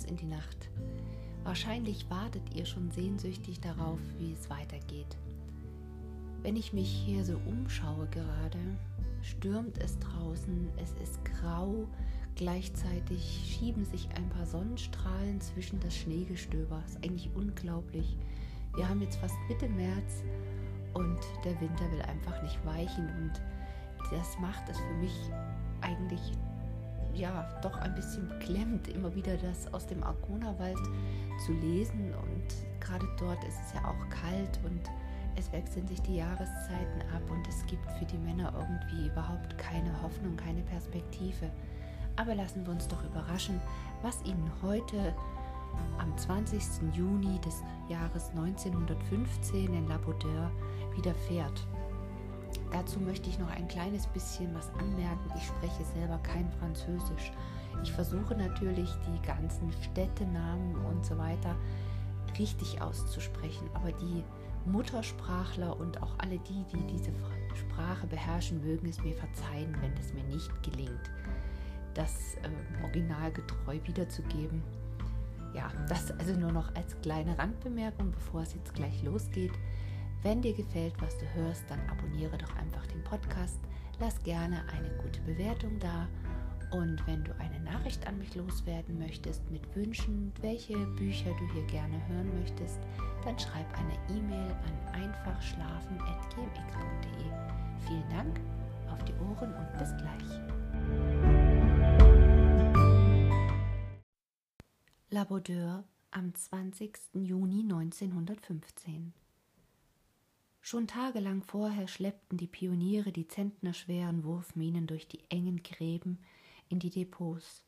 hinaus in die Nacht. Wahrscheinlich wartet ihr schon sehnsüchtig darauf, wie es weitergeht. Wenn ich mich hier so umschaue gerade, stürmt es draußen, es ist grau, gleichzeitig schieben sich ein paar Sonnenstrahlen zwischen das Schneegestöber. Ist eigentlich unglaublich. Wir haben jetzt fast Mitte März und der Winter will einfach nicht weichen und das macht es für mich eigentlich ja doch ein bisschen beklemmt, immer wieder das aus dem Argonawald zu lesen und gerade dort ist es ja auch kalt und es wechseln sich die Jahreszeiten ab und es gibt für die Männer irgendwie überhaupt keine Hoffnung, keine Perspektive. Aber lassen wir uns doch überraschen, was ihnen heute am 20. Juni des Jahres 1915 in La Baudeur widerfährt. Dazu möchte ich noch ein kleines bisschen was anmerken. Ich spreche selber kein Französisch. Ich versuche natürlich die ganzen Städtenamen und so weiter richtig auszusprechen, aber die Muttersprachler und auch alle die, die diese Sprache beherrschen, mögen es mir verzeihen, wenn es mir nicht gelingt, das äh, originalgetreu wiederzugeben. Ja, das also nur noch als kleine Randbemerkung, bevor es jetzt gleich losgeht. Wenn dir gefällt, was du hörst, dann abonniere doch einfach den Podcast, lass gerne eine gute Bewertung da und wenn du eine Nachricht an mich loswerden möchtest mit Wünschen, welche Bücher du hier gerne hören möchtest, dann schreib eine E-Mail an einfachschlafen.gmx.de. Vielen Dank, auf die Ohren und bis gleich. La Baudeur am 20. Juni 1915 Schon tagelang vorher schleppten die Pioniere die zentnerschweren Wurfminen durch die engen Gräben in die Depots.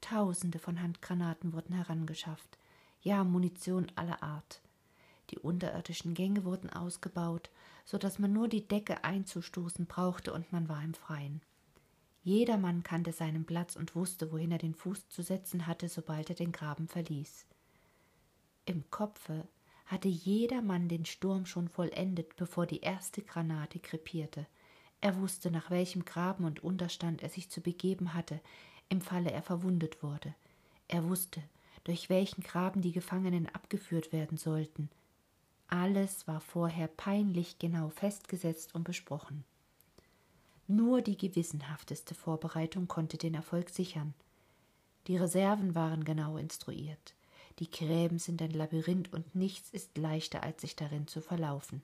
Tausende von Handgranaten wurden herangeschafft, ja Munition aller Art. Die unterirdischen Gänge wurden ausgebaut, so dass man nur die Decke einzustoßen brauchte und man war im Freien. Jedermann kannte seinen Platz und wusste, wohin er den Fuß zu setzen hatte, sobald er den Graben verließ. Im Kopfe hatte jedermann den Sturm schon vollendet, bevor die erste Granate krepierte. Er wusste, nach welchem Graben und Unterstand er sich zu begeben hatte, im Falle er verwundet wurde. Er wusste, durch welchen Graben die Gefangenen abgeführt werden sollten. Alles war vorher peinlich genau festgesetzt und besprochen. Nur die gewissenhafteste Vorbereitung konnte den Erfolg sichern. Die Reserven waren genau instruiert. Die Gräben sind ein Labyrinth und nichts ist leichter, als sich darin zu verlaufen.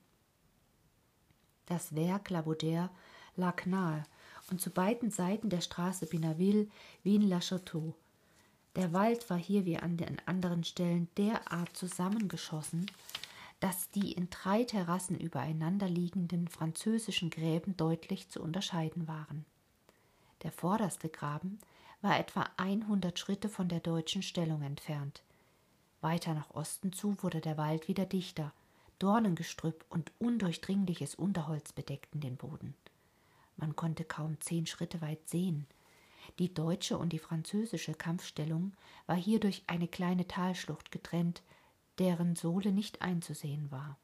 Das Werk Labodaire lag nahe und zu beiden Seiten der Straße Binaville wie in La Château. Der Wald war hier wie an den anderen Stellen derart zusammengeschossen, dass die in drei Terrassen übereinander liegenden französischen Gräben deutlich zu unterscheiden waren. Der vorderste Graben war etwa 100 Schritte von der deutschen Stellung entfernt. Weiter nach Osten zu wurde der Wald wieder dichter, Dornengestrüpp und undurchdringliches Unterholz bedeckten den Boden. Man konnte kaum zehn Schritte weit sehen. Die deutsche und die französische Kampfstellung war hier durch eine kleine Talschlucht getrennt, deren Sohle nicht einzusehen war.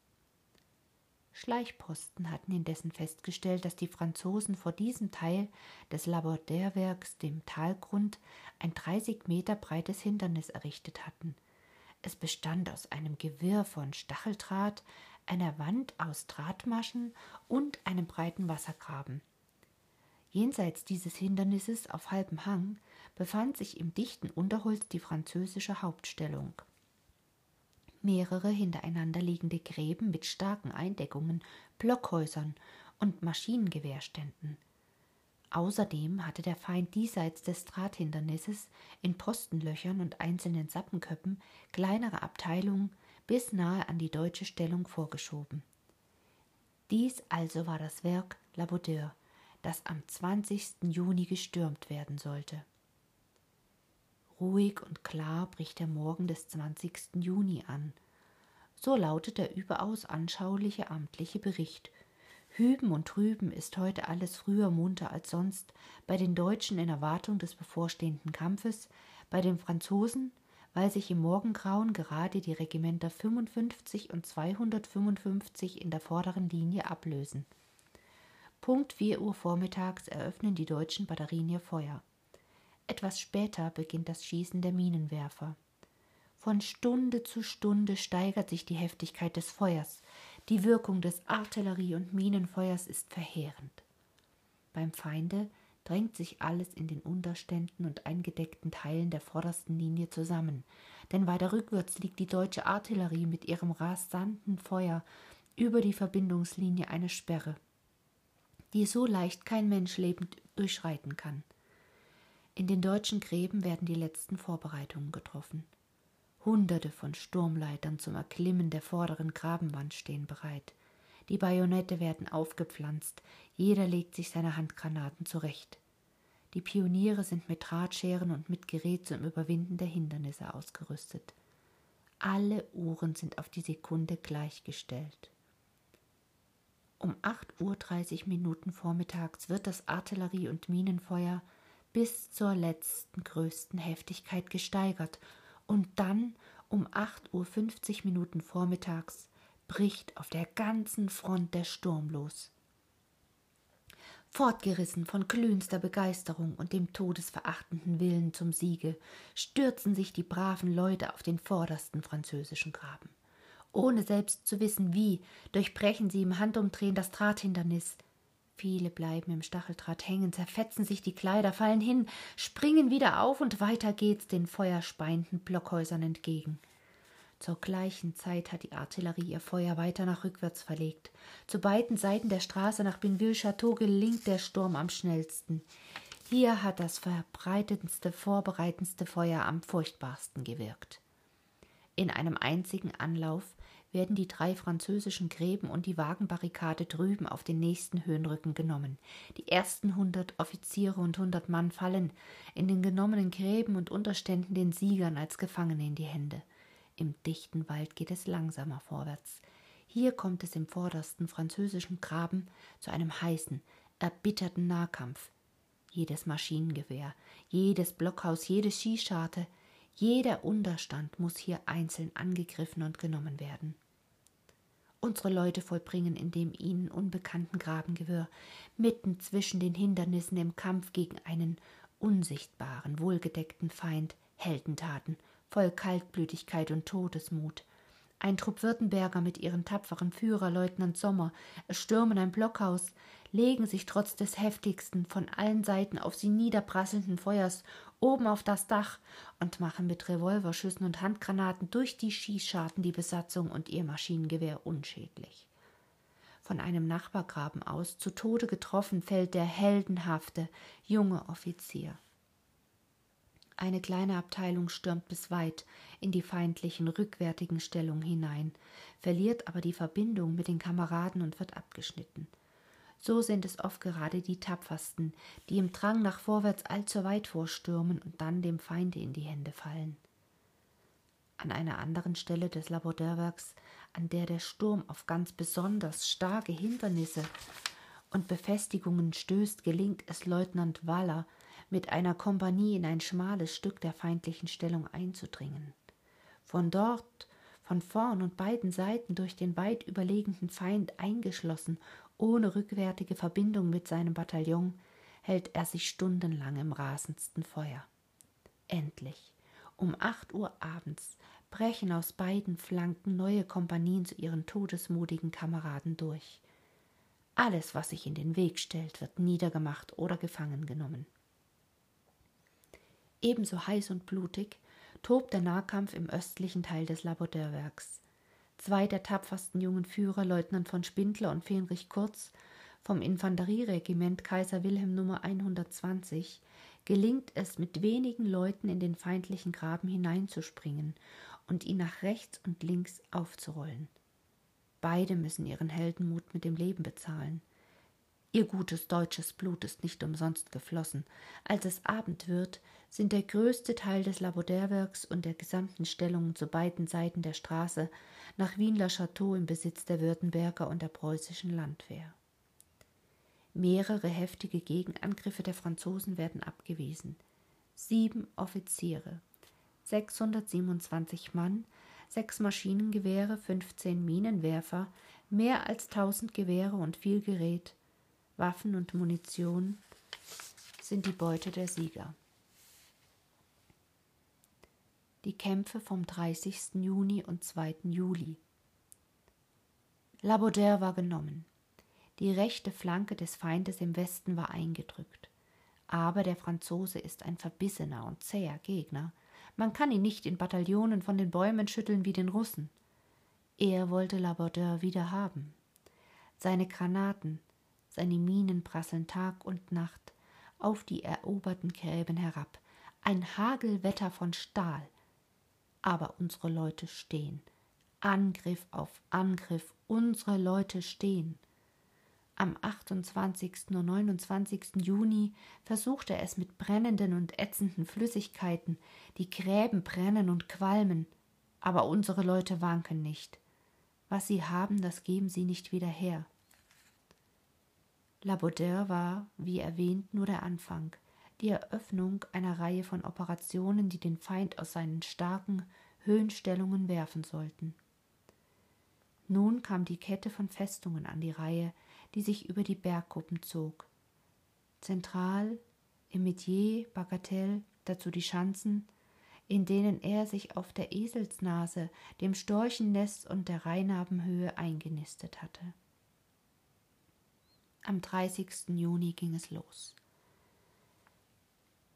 Schleichposten hatten indessen festgestellt, dass die Franzosen vor diesem Teil des Labordaire-Werks, dem Talgrund, ein 30 Meter breites Hindernis errichtet hatten. Es bestand aus einem Gewirr von Stacheldraht, einer Wand aus Drahtmaschen und einem breiten Wassergraben. Jenseits dieses Hindernisses auf halbem Hang befand sich im dichten Unterholz die französische Hauptstellung mehrere hintereinander liegende Gräben mit starken Eindeckungen, Blockhäusern und Maschinengewehrständen. Außerdem hatte der Feind diesseits des Drahthindernisses in Postenlöchern und einzelnen Sappenköppen kleinere Abteilungen bis nahe an die deutsche Stellung vorgeschoben. Dies also war das Werk La Baudeur, das am 20. Juni gestürmt werden sollte. Ruhig und klar bricht der Morgen des 20. Juni an. So lautet der überaus anschauliche amtliche Bericht. Hüben und trüben ist heute alles früher munter als sonst, bei den Deutschen in Erwartung des bevorstehenden Kampfes, bei den Franzosen, weil sich im Morgengrauen gerade die Regimenter 55 und 255 in der vorderen Linie ablösen. Punkt 4 Uhr vormittags eröffnen die deutschen Batterien ihr Feuer. Etwas später beginnt das Schießen der Minenwerfer. Von Stunde zu Stunde steigert sich die Heftigkeit des Feuers. Die Wirkung des Artillerie- und Minenfeuers ist verheerend. Beim Feinde drängt sich alles in den Unterständen und eingedeckten Teilen der vordersten Linie zusammen, denn weiter rückwärts liegt die deutsche Artillerie mit ihrem rasanten Feuer über die Verbindungslinie eine Sperre, die so leicht kein Mensch lebend durchschreiten kann. In den deutschen Gräben werden die letzten Vorbereitungen getroffen. Hunderte von Sturmleitern zum Erklimmen der vorderen Grabenwand stehen bereit. Die Bajonette werden aufgepflanzt, jeder legt sich seine Handgranaten zurecht. Die Pioniere sind mit Drahtscheren und mit Gerät zum Überwinden der Hindernisse ausgerüstet. Alle Uhren sind auf die Sekunde gleichgestellt. Um 8.30 Uhr Minuten vormittags wird das Artillerie- und Minenfeuer bis zur letzten größten Heftigkeit gesteigert und dann um 8.50 Uhr Minuten vormittags bricht auf der ganzen Front der Sturm los. Fortgerissen von glühendster Begeisterung und dem todesverachtenden Willen zum Siege, stürzen sich die braven Leute auf den vordersten französischen Graben. Ohne selbst zu wissen wie, durchbrechen sie im Handumdrehen das Drahthindernis. Viele bleiben im Stacheldraht hängen, zerfetzen sich die Kleider, fallen hin, springen wieder auf und weiter geht's den feuerspeienden Blockhäusern entgegen. Zur gleichen Zeit hat die Artillerie ihr Feuer weiter nach rückwärts verlegt. Zu beiden Seiten der Straße nach Binville-Château gelingt der Sturm am schnellsten. Hier hat das verbreitetendste, vorbereitendste Feuer am furchtbarsten gewirkt. In einem einzigen Anlauf werden die drei französischen Gräben und die Wagenbarrikade drüben auf den nächsten Höhenrücken genommen. Die ersten hundert Offiziere und hundert Mann fallen in den genommenen Gräben und Unterständen den Siegern als Gefangene in die Hände. Im dichten Wald geht es langsamer vorwärts. Hier kommt es im vordersten französischen Graben zu einem heißen, erbitterten Nahkampf. Jedes Maschinengewehr, jedes Blockhaus, jede Skischarte, jeder Unterstand muss hier einzeln angegriffen und genommen werden. Unsere Leute vollbringen in dem ihnen unbekannten Grabengewirr, mitten zwischen den Hindernissen im Kampf gegen einen unsichtbaren, wohlgedeckten Feind, Heldentaten voll Kaltblütigkeit und Todesmut. Ein Trupp Württemberger mit ihrem tapferen Führer Leutnant Sommer stürmen ein Blockhaus, legen sich trotz des heftigsten, von allen Seiten auf sie niederprasselnden Feuers oben auf das Dach und machen mit Revolverschüssen und Handgranaten durch die Schießscharten die Besatzung und ihr Maschinengewehr unschädlich. Von einem Nachbargraben aus zu Tode getroffen fällt der heldenhafte junge Offizier. Eine kleine Abteilung stürmt bis weit in die feindlichen rückwärtigen Stellungen hinein, verliert aber die Verbindung mit den Kameraden und wird abgeschnitten. So sind es oft gerade die Tapfersten, die im Drang nach vorwärts allzu weit vorstürmen und dann dem Feinde in die Hände fallen. An einer anderen Stelle des Labordeurwerks, an der der Sturm auf ganz besonders starke Hindernisse und Befestigungen stößt, gelingt es Leutnant Waller, mit einer Kompanie in ein schmales Stück der feindlichen Stellung einzudringen. Von dort, von vorn und beiden Seiten durch den weit überlegenen Feind eingeschlossen, ohne rückwärtige Verbindung mit seinem Bataillon, hält er sich stundenlang im rasendsten Feuer. Endlich, um acht Uhr abends, brechen aus beiden Flanken neue Kompanien zu ihren todesmutigen Kameraden durch. Alles, was sich in den Weg stellt, wird niedergemacht oder gefangen genommen. Ebenso heiß und blutig tobt der Nahkampf im östlichen Teil des Labodeurwerks. Zwei der tapfersten jungen Führer, Leutnant von Spindler und Fenrich Kurz, vom Infanterieregiment Kaiser Wilhelm Nummer 120, gelingt es, mit wenigen Leuten in den feindlichen Graben hineinzuspringen und ihn nach rechts und links aufzurollen. Beide müssen ihren Heldenmut mit dem Leben bezahlen. Ihr gutes deutsches Blut ist nicht umsonst geflossen. Als es Abend wird, sind der größte Teil des Labodeurwerks und der gesamten Stellungen zu beiden Seiten der Straße nach Wien-la-Château im Besitz der Württemberger und der preußischen Landwehr. Mehrere heftige Gegenangriffe der Franzosen werden abgewiesen. Sieben Offiziere, 627 Mann, sechs Maschinengewehre, 15 Minenwerfer, mehr als tausend Gewehre und viel Gerät, Waffen und Munition sind die Beute der Sieger. Die Kämpfe vom 30. Juni und 2. Juli. La Baudère war genommen. Die rechte Flanke des Feindes im Westen war eingedrückt. Aber der Franzose ist ein verbissener und zäher Gegner. Man kann ihn nicht in Bataillonen von den Bäumen schütteln wie den Russen. Er wollte La Baudère wieder haben. Seine Granaten, seine Minen prasseln Tag und Nacht auf die eroberten Gräben herab. Ein Hagelwetter von Stahl. Aber unsere Leute stehen. Angriff auf Angriff, unsere Leute stehen. Am 28. und 29. Juni versucht er es mit brennenden und ätzenden Flüssigkeiten, die Gräben brennen und qualmen, aber unsere Leute wanken nicht. Was sie haben, das geben sie nicht wieder her. La Baudère war, wie erwähnt, nur der Anfang, die Eröffnung einer Reihe von Operationen, die den Feind aus seinen starken Höhenstellungen werfen sollten. Nun kam die Kette von Festungen an die Reihe, die sich über die Berggruppen zog. Zentral, im Metier, Bagatelle, dazu die Schanzen, in denen er sich auf der Eselsnase, dem Storchennest und der Rheinabenhöhe eingenistet hatte. Am 30. Juni ging es los.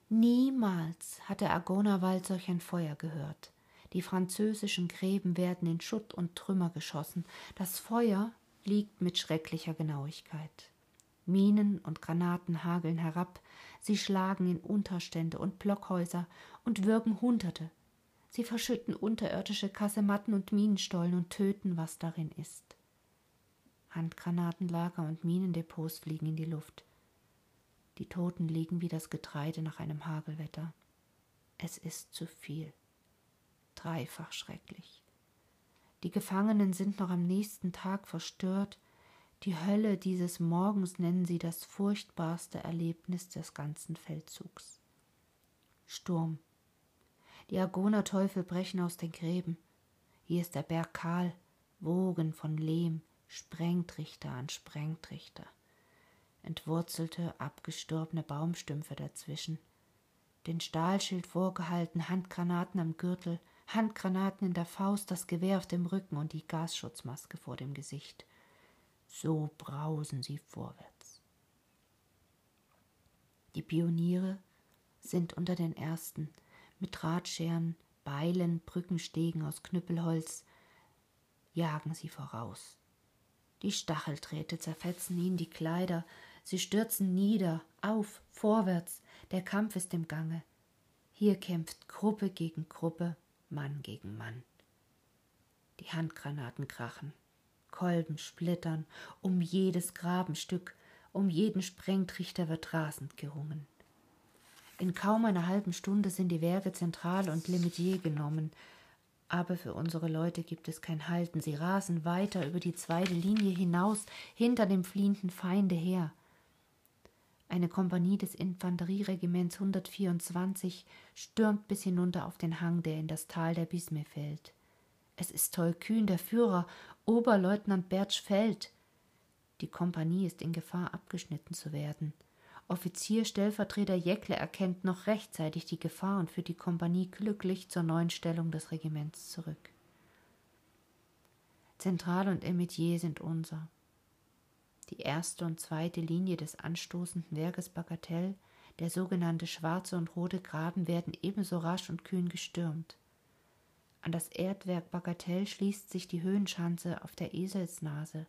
Niemals hatte Agonawald solch ein Feuer gehört. Die französischen Gräben werden in Schutt und Trümmer geschossen. Das Feuer liegt mit schrecklicher Genauigkeit. Minen und Granaten hageln herab, sie schlagen in Unterstände und Blockhäuser und würgen Hunderte. Sie verschütten unterirdische Kasematten und Minenstollen und töten, was darin ist. Handgranatenlager und Minendepots fliegen in die Luft. Die Toten liegen wie das Getreide nach einem Hagelwetter. Es ist zu viel. Dreifach schrecklich. Die Gefangenen sind noch am nächsten Tag verstört. Die Hölle dieses Morgens nennen sie das furchtbarste Erlebnis des ganzen Feldzugs. Sturm. Die Agonerteufel brechen aus den Gräben. Hier ist der Berg kahl, Wogen von Lehm, Sprengtrichter an Sprengtrichter. Entwurzelte, abgestorbene Baumstümpfe dazwischen. Den Stahlschild vorgehalten, Handgranaten am Gürtel, Handgranaten in der Faust, das Gewehr auf dem Rücken und die Gasschutzmaske vor dem Gesicht. So brausen sie vorwärts. Die Pioniere sind unter den Ersten, mit Drahtscheren, Beilen, Brückenstegen aus Knüppelholz, jagen sie voraus. Die Stachelträte zerfetzen ihnen die Kleider, sie stürzen nieder, auf, vorwärts, der Kampf ist im Gange. Hier kämpft Gruppe gegen Gruppe, Mann gegen Mann. Die Handgranaten krachen, Kolben splittern, um jedes Grabenstück, um jeden Sprengtrichter wird rasend gerungen. In kaum einer halben Stunde sind die Werke Zentral und Lemetier genommen, aber für unsere Leute gibt es kein Halten. Sie rasen weiter über die zweite Linie hinaus, hinter dem fliehenden Feinde her. Eine Kompanie des Infanterieregiments 124 stürmt bis hinunter auf den Hang, der in das Tal der Bisme fällt. Es ist tollkühn, der Führer, Oberleutnant Bertsch fällt. Die Kompanie ist in Gefahr, abgeschnitten zu werden. Offizier Stellvertreter Jäckle erkennt noch rechtzeitig die Gefahr und führt die Kompanie glücklich zur neuen Stellung des Regiments zurück. Zentral und Emetier sind unser die erste und zweite Linie des anstoßenden Werkes Bagatell, der sogenannte schwarze und rote Graben, werden ebenso rasch und kühn gestürmt. An das Erdwerk Bagatell schließt sich die Höhenschanze auf der Eselsnase.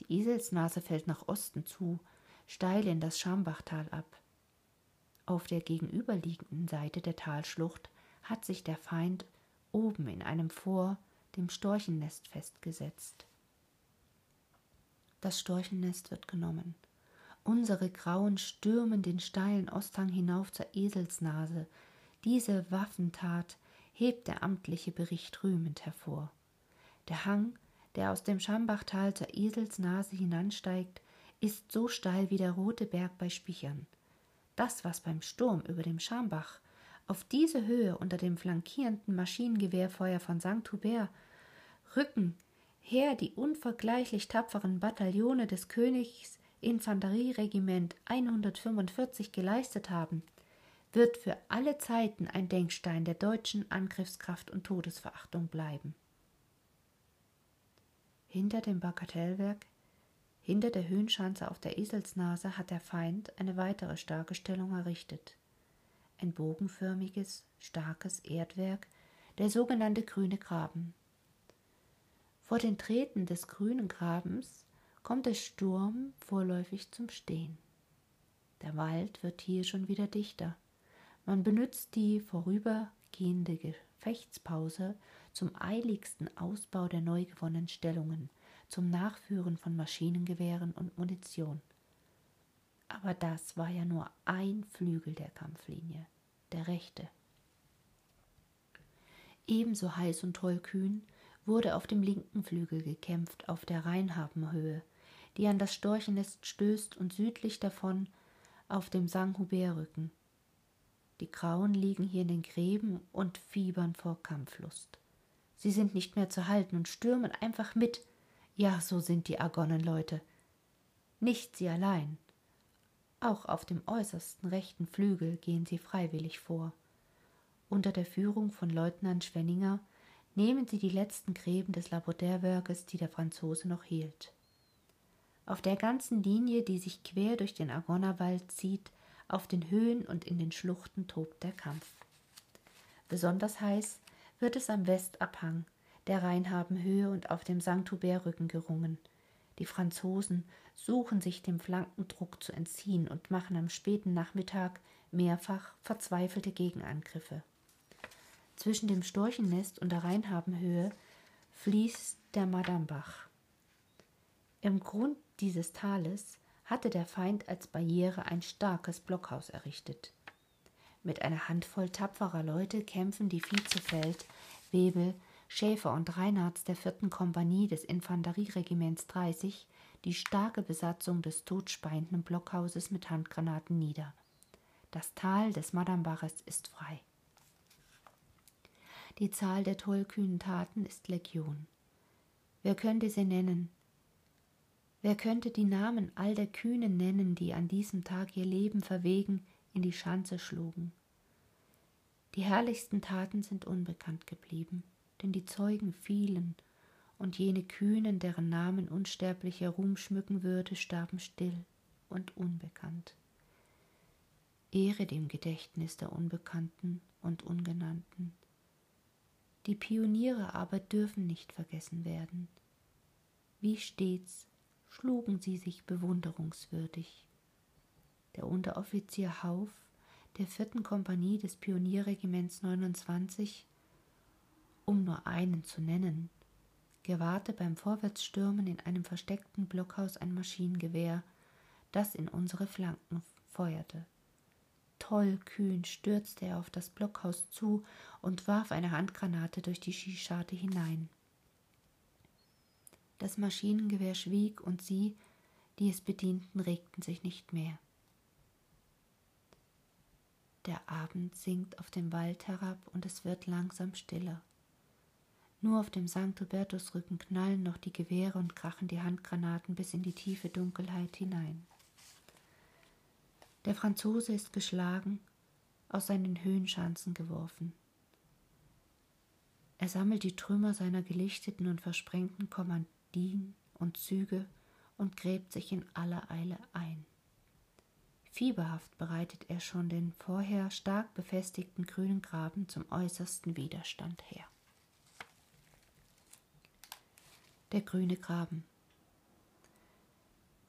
Die Eselsnase fällt nach Osten zu, steil in das Schambachtal ab. Auf der gegenüberliegenden Seite der Talschlucht hat sich der Feind oben in einem Vor dem Storchennest festgesetzt. Das Storchennest wird genommen. Unsere Grauen stürmen den steilen Osthang hinauf zur Eselsnase. Diese Waffentat hebt der amtliche Bericht rühmend hervor. Der Hang, der aus dem Schambachtal zur Eselsnase hinansteigt, ist so steil wie der Rote Berg bei Spichern. Das, was beim Sturm über dem Schambach auf diese Höhe unter dem flankierenden Maschinengewehrfeuer von St. Hubert Rücken her die unvergleichlich tapferen Bataillone des Königs Infanterieregiment 145 geleistet haben, wird für alle Zeiten ein Denkstein der deutschen Angriffskraft und Todesverachtung bleiben. Hinter dem Bagatellwerk, hinter der Höhenschanze auf der Eselsnase hat der Feind eine weitere starke Stellung errichtet. Ein bogenförmiges, starkes Erdwerk, der sogenannte Grüne Graben. Vor den Treten des Grünen Grabens kommt der Sturm vorläufig zum Stehen. Der Wald wird hier schon wieder dichter. Man benützt die vorübergehende Gefechtspause zum eiligsten Ausbau der neu gewonnenen Stellungen, zum Nachführen von Maschinengewehren und Munition. Aber das war ja nur ein Flügel der Kampflinie, der rechte. Ebenso heiß und tollkühn wurde auf dem linken Flügel gekämpft, auf der Rheinhabenhöhe, die an das Storchennest stößt und südlich davon auf dem St-Hubert-Rücken. Die Grauen liegen hier in den Gräben und fiebern vor Kampflust. Sie sind nicht mehr zu halten und stürmen einfach mit. Ja, so sind die Argonnenleute. Nicht sie allein. Auch auf dem äußersten rechten Flügel gehen sie freiwillig vor. Unter der Führung von Leutnant Schwenninger nehmen sie die letzten Gräben des Labodaire-Werkes, die der Franzose noch hielt. Auf der ganzen Linie, die sich quer durch den Argonnerwald zieht, auf den Höhen und in den Schluchten tobt der Kampf. Besonders heiß wird es am Westabhang, der Rheinhabenhöhe und auf dem St. Hubert-Rücken gerungen. Die Franzosen suchen sich dem Flankendruck zu entziehen und machen am späten Nachmittag mehrfach verzweifelte Gegenangriffe. Zwischen dem Storchennest und der Rheinhabenhöhe fließt der Madambach. Im Grund dieses Tales hatte der Feind als Barriere ein starkes Blockhaus errichtet. Mit einer Handvoll tapferer Leute kämpfen die Vizefeld, Webel, Schäfer und Reinhards der vierten Kompanie des Infanterieregiments 30 die starke Besatzung des totspeienden Blockhauses mit Handgranaten nieder. Das Tal des Madambaches ist frei. Die Zahl der tollkühnen Taten ist Legion. Wer könnte sie nennen, Wer könnte die Namen all der Kühnen nennen, die an diesem Tag ihr Leben verwegen in die Schanze schlugen? Die herrlichsten Taten sind unbekannt geblieben, denn die Zeugen fielen, und jene Kühnen, deren Namen unsterblicher Ruhm schmücken würde, starben still und unbekannt. Ehre dem Gedächtnis der Unbekannten und Ungenannten. Die Pioniere aber dürfen nicht vergessen werden. Wie stets schlugen sie sich bewunderungswürdig. Der Unteroffizier Hauf der vierten Kompanie des Pionierregiments 29, um nur einen zu nennen, gewahrte beim Vorwärtsstürmen in einem versteckten Blockhaus ein Maschinengewehr, das in unsere Flanken feuerte. Tollkühn stürzte er auf das Blockhaus zu und warf eine Handgranate durch die Schießscharte hinein. Das Maschinengewehr schwieg und sie, die es bedienten, regten sich nicht mehr. Der Abend sinkt auf dem Wald herab und es wird langsam stiller. Nur auf dem St. Hubertusrücken knallen noch die Gewehre und krachen die Handgranaten bis in die tiefe Dunkelheit hinein. Der Franzose ist geschlagen, aus seinen Höhenschanzen geworfen. Er sammelt die Trümmer seiner gelichteten und versprengten Kommand Dien und Züge und gräbt sich in aller Eile ein. Fieberhaft bereitet er schon den vorher stark befestigten grünen Graben zum äußersten Widerstand her. Der grüne Graben.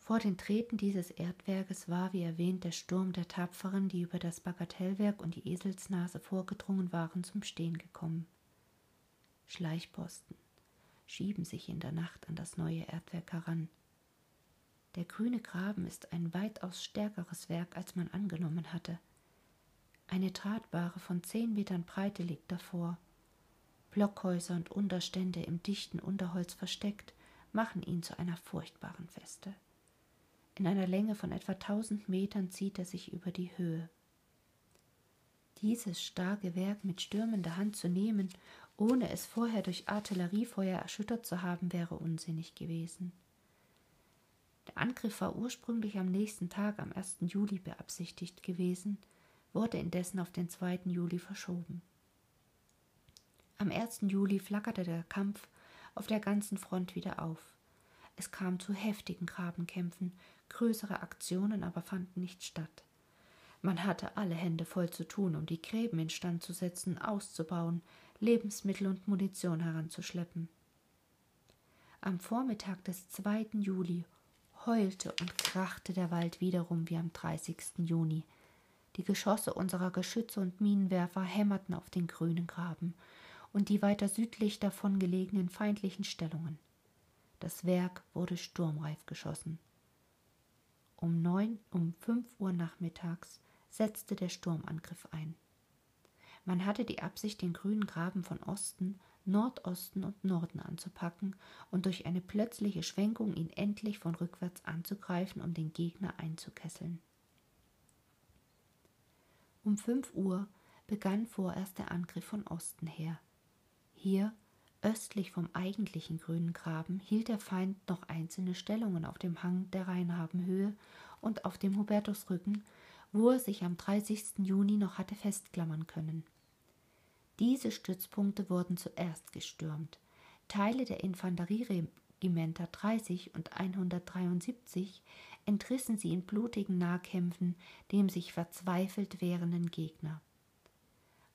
Vor den Treten dieses Erdwerkes war, wie erwähnt, der Sturm der Tapferen, die über das Bagatellwerk und die Eselsnase vorgedrungen waren, zum Stehen gekommen. Schleichposten, schieben sich in der Nacht an das neue Erdwerk heran. Der grüne Graben ist ein weitaus stärkeres Werk, als man angenommen hatte. Eine Drahtbare von zehn Metern Breite liegt davor. Blockhäuser und Unterstände im dichten Unterholz versteckt, machen ihn zu einer furchtbaren Feste. In einer Länge von etwa tausend Metern zieht er sich über die Höhe. Dieses starke Werk mit stürmender Hand zu nehmen ohne es vorher durch Artilleriefeuer erschüttert zu haben, wäre unsinnig gewesen. Der Angriff war ursprünglich am nächsten Tag, am 1. Juli, beabsichtigt gewesen, wurde indessen auf den 2. Juli verschoben. Am 1. Juli flackerte der Kampf auf der ganzen Front wieder auf. Es kam zu heftigen Grabenkämpfen, größere Aktionen aber fanden nicht statt. Man hatte alle Hände voll zu tun, um die Gräben instand zu setzen, auszubauen, Lebensmittel und Munition heranzuschleppen. Am Vormittag des 2. Juli heulte und krachte der Wald wiederum wie am 30. Juni. Die Geschosse unserer Geschütze und Minenwerfer hämmerten auf den grünen Graben und die weiter südlich davon gelegenen feindlichen Stellungen. Das Werk wurde sturmreif geschossen. Um neun, um fünf Uhr nachmittags setzte der Sturmangriff ein. Man hatte die Absicht, den grünen Graben von Osten, Nordosten und Norden anzupacken und durch eine plötzliche Schwenkung ihn endlich von rückwärts anzugreifen, um den Gegner einzukesseln. Um fünf Uhr begann vorerst der Angriff von Osten her. Hier, östlich vom eigentlichen grünen Graben, hielt der Feind noch einzelne Stellungen auf dem Hang der Rheinhabenhöhe und auf dem Hubertusrücken, wo er sich am 30. Juni noch hatte festklammern können. Diese Stützpunkte wurden zuerst gestürmt. Teile der Infanterieregimenter 30 und 173 entrissen sie in blutigen Nahkämpfen dem sich verzweifelt wehrenden Gegner.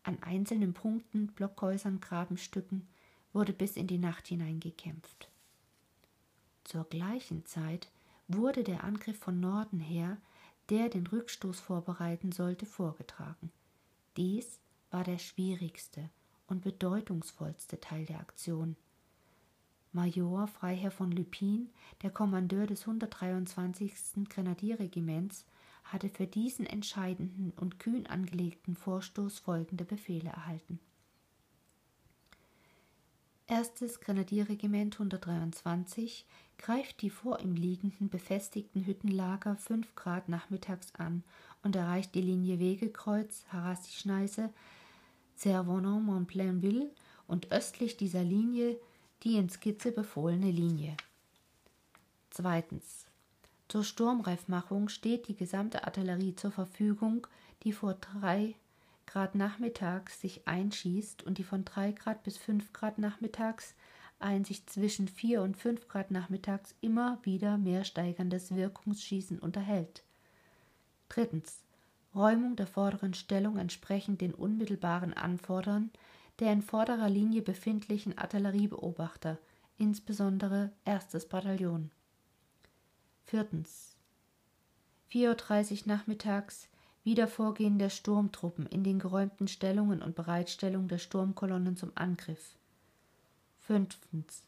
An einzelnen Punkten, Blockhäusern, Grabenstücken wurde bis in die Nacht hinein gekämpft. Zur gleichen Zeit wurde der Angriff von Norden her der den Rückstoß vorbereiten sollte, vorgetragen. Dies war der schwierigste und bedeutungsvollste Teil der Aktion. Major Freiherr von Lupin, der Kommandeur des 123. Grenadierregiments, hatte für diesen entscheidenden und kühn angelegten Vorstoß folgende Befehle erhalten. Erstes Grenadierregiment 123 greift die vor ihm liegenden befestigten Hüttenlager fünf Grad nachmittags an und erreicht die Linie Wegekreuz, Harassi-Schneise, Cervonon-Montplainville und östlich dieser Linie die in Skizze befohlene Linie. Zweitens. Zur Sturmreifmachung steht die gesamte Artillerie zur Verfügung, die vor drei Grad nachmittags sich einschießt und die von 3 Grad bis 5 Grad nachmittags ein sich zwischen 4 und 5 Grad nachmittags immer wieder mehr steigerndes Wirkungsschießen unterhält. Drittens. Räumung der vorderen Stellung entsprechend den unmittelbaren Anfordern der in vorderer Linie befindlichen Artilleriebeobachter, insbesondere erstes Bataillon. Viertens. 4.30 Uhr nachmittags Wiedervorgehen der Sturmtruppen in den geräumten Stellungen und Bereitstellung der Sturmkolonnen zum Angriff. Fünftens.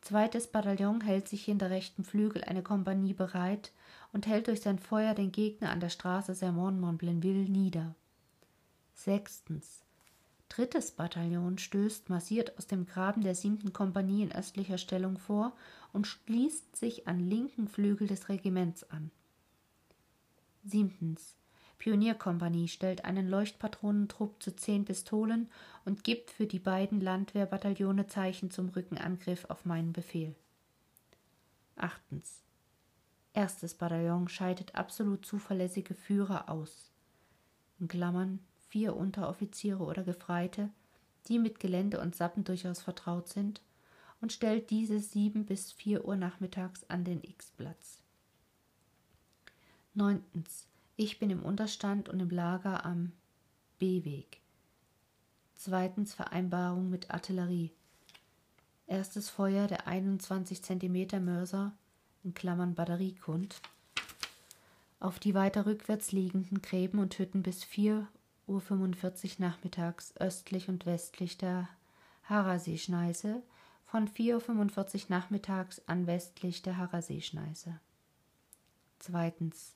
Zweites Bataillon hält sich hinter rechten Flügel eine Kompanie bereit und hält durch sein Feuer den Gegner an der Straße Sermon-Montblainville nieder. Sechstens. Drittes Bataillon stößt massiert aus dem Graben der siebten Kompanie in östlicher Stellung vor und schließt sich an linken Flügel des Regiments an. Siebtens. Pionierkompanie stellt einen Leuchtpatronentrupp zu zehn Pistolen und gibt für die beiden Landwehrbataillone Zeichen zum Rückenangriff auf meinen Befehl. Achtens. Erstes Bataillon scheidet absolut zuverlässige Führer aus. In Klammern vier Unteroffiziere oder Gefreite, die mit Gelände und Sappen durchaus vertraut sind, und stellt diese sieben bis vier Uhr nachmittags an den X-Platz. Neuntens. Ich bin im Unterstand und im Lager am B-Weg. Zweitens Vereinbarung mit Artillerie. Erstes Feuer der 21 cm Mörser in Klammern Batteriekund auf die weiter rückwärts liegenden Gräben und Hütten bis 4.45 Uhr nachmittags östlich und westlich der Harasee-Schneise, von 4.45 Uhr nachmittags an westlich der Harasee-Schneise. Zweitens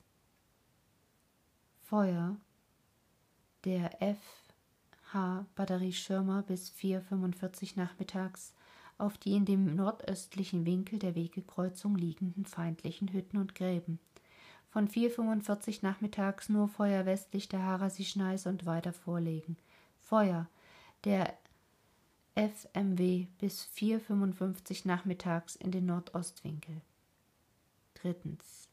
Feuer der FH Batterie Schirmer bis 4.45 nachmittags auf die in dem nordöstlichen Winkel der Wegekreuzung liegenden feindlichen Hütten und Gräben. Von 4.45 nachmittags nur Feuer westlich der Harasi-Schneise und weiter vorlegen. Feuer der FMW bis 4.55 nachmittags in den Nordostwinkel. Drittens.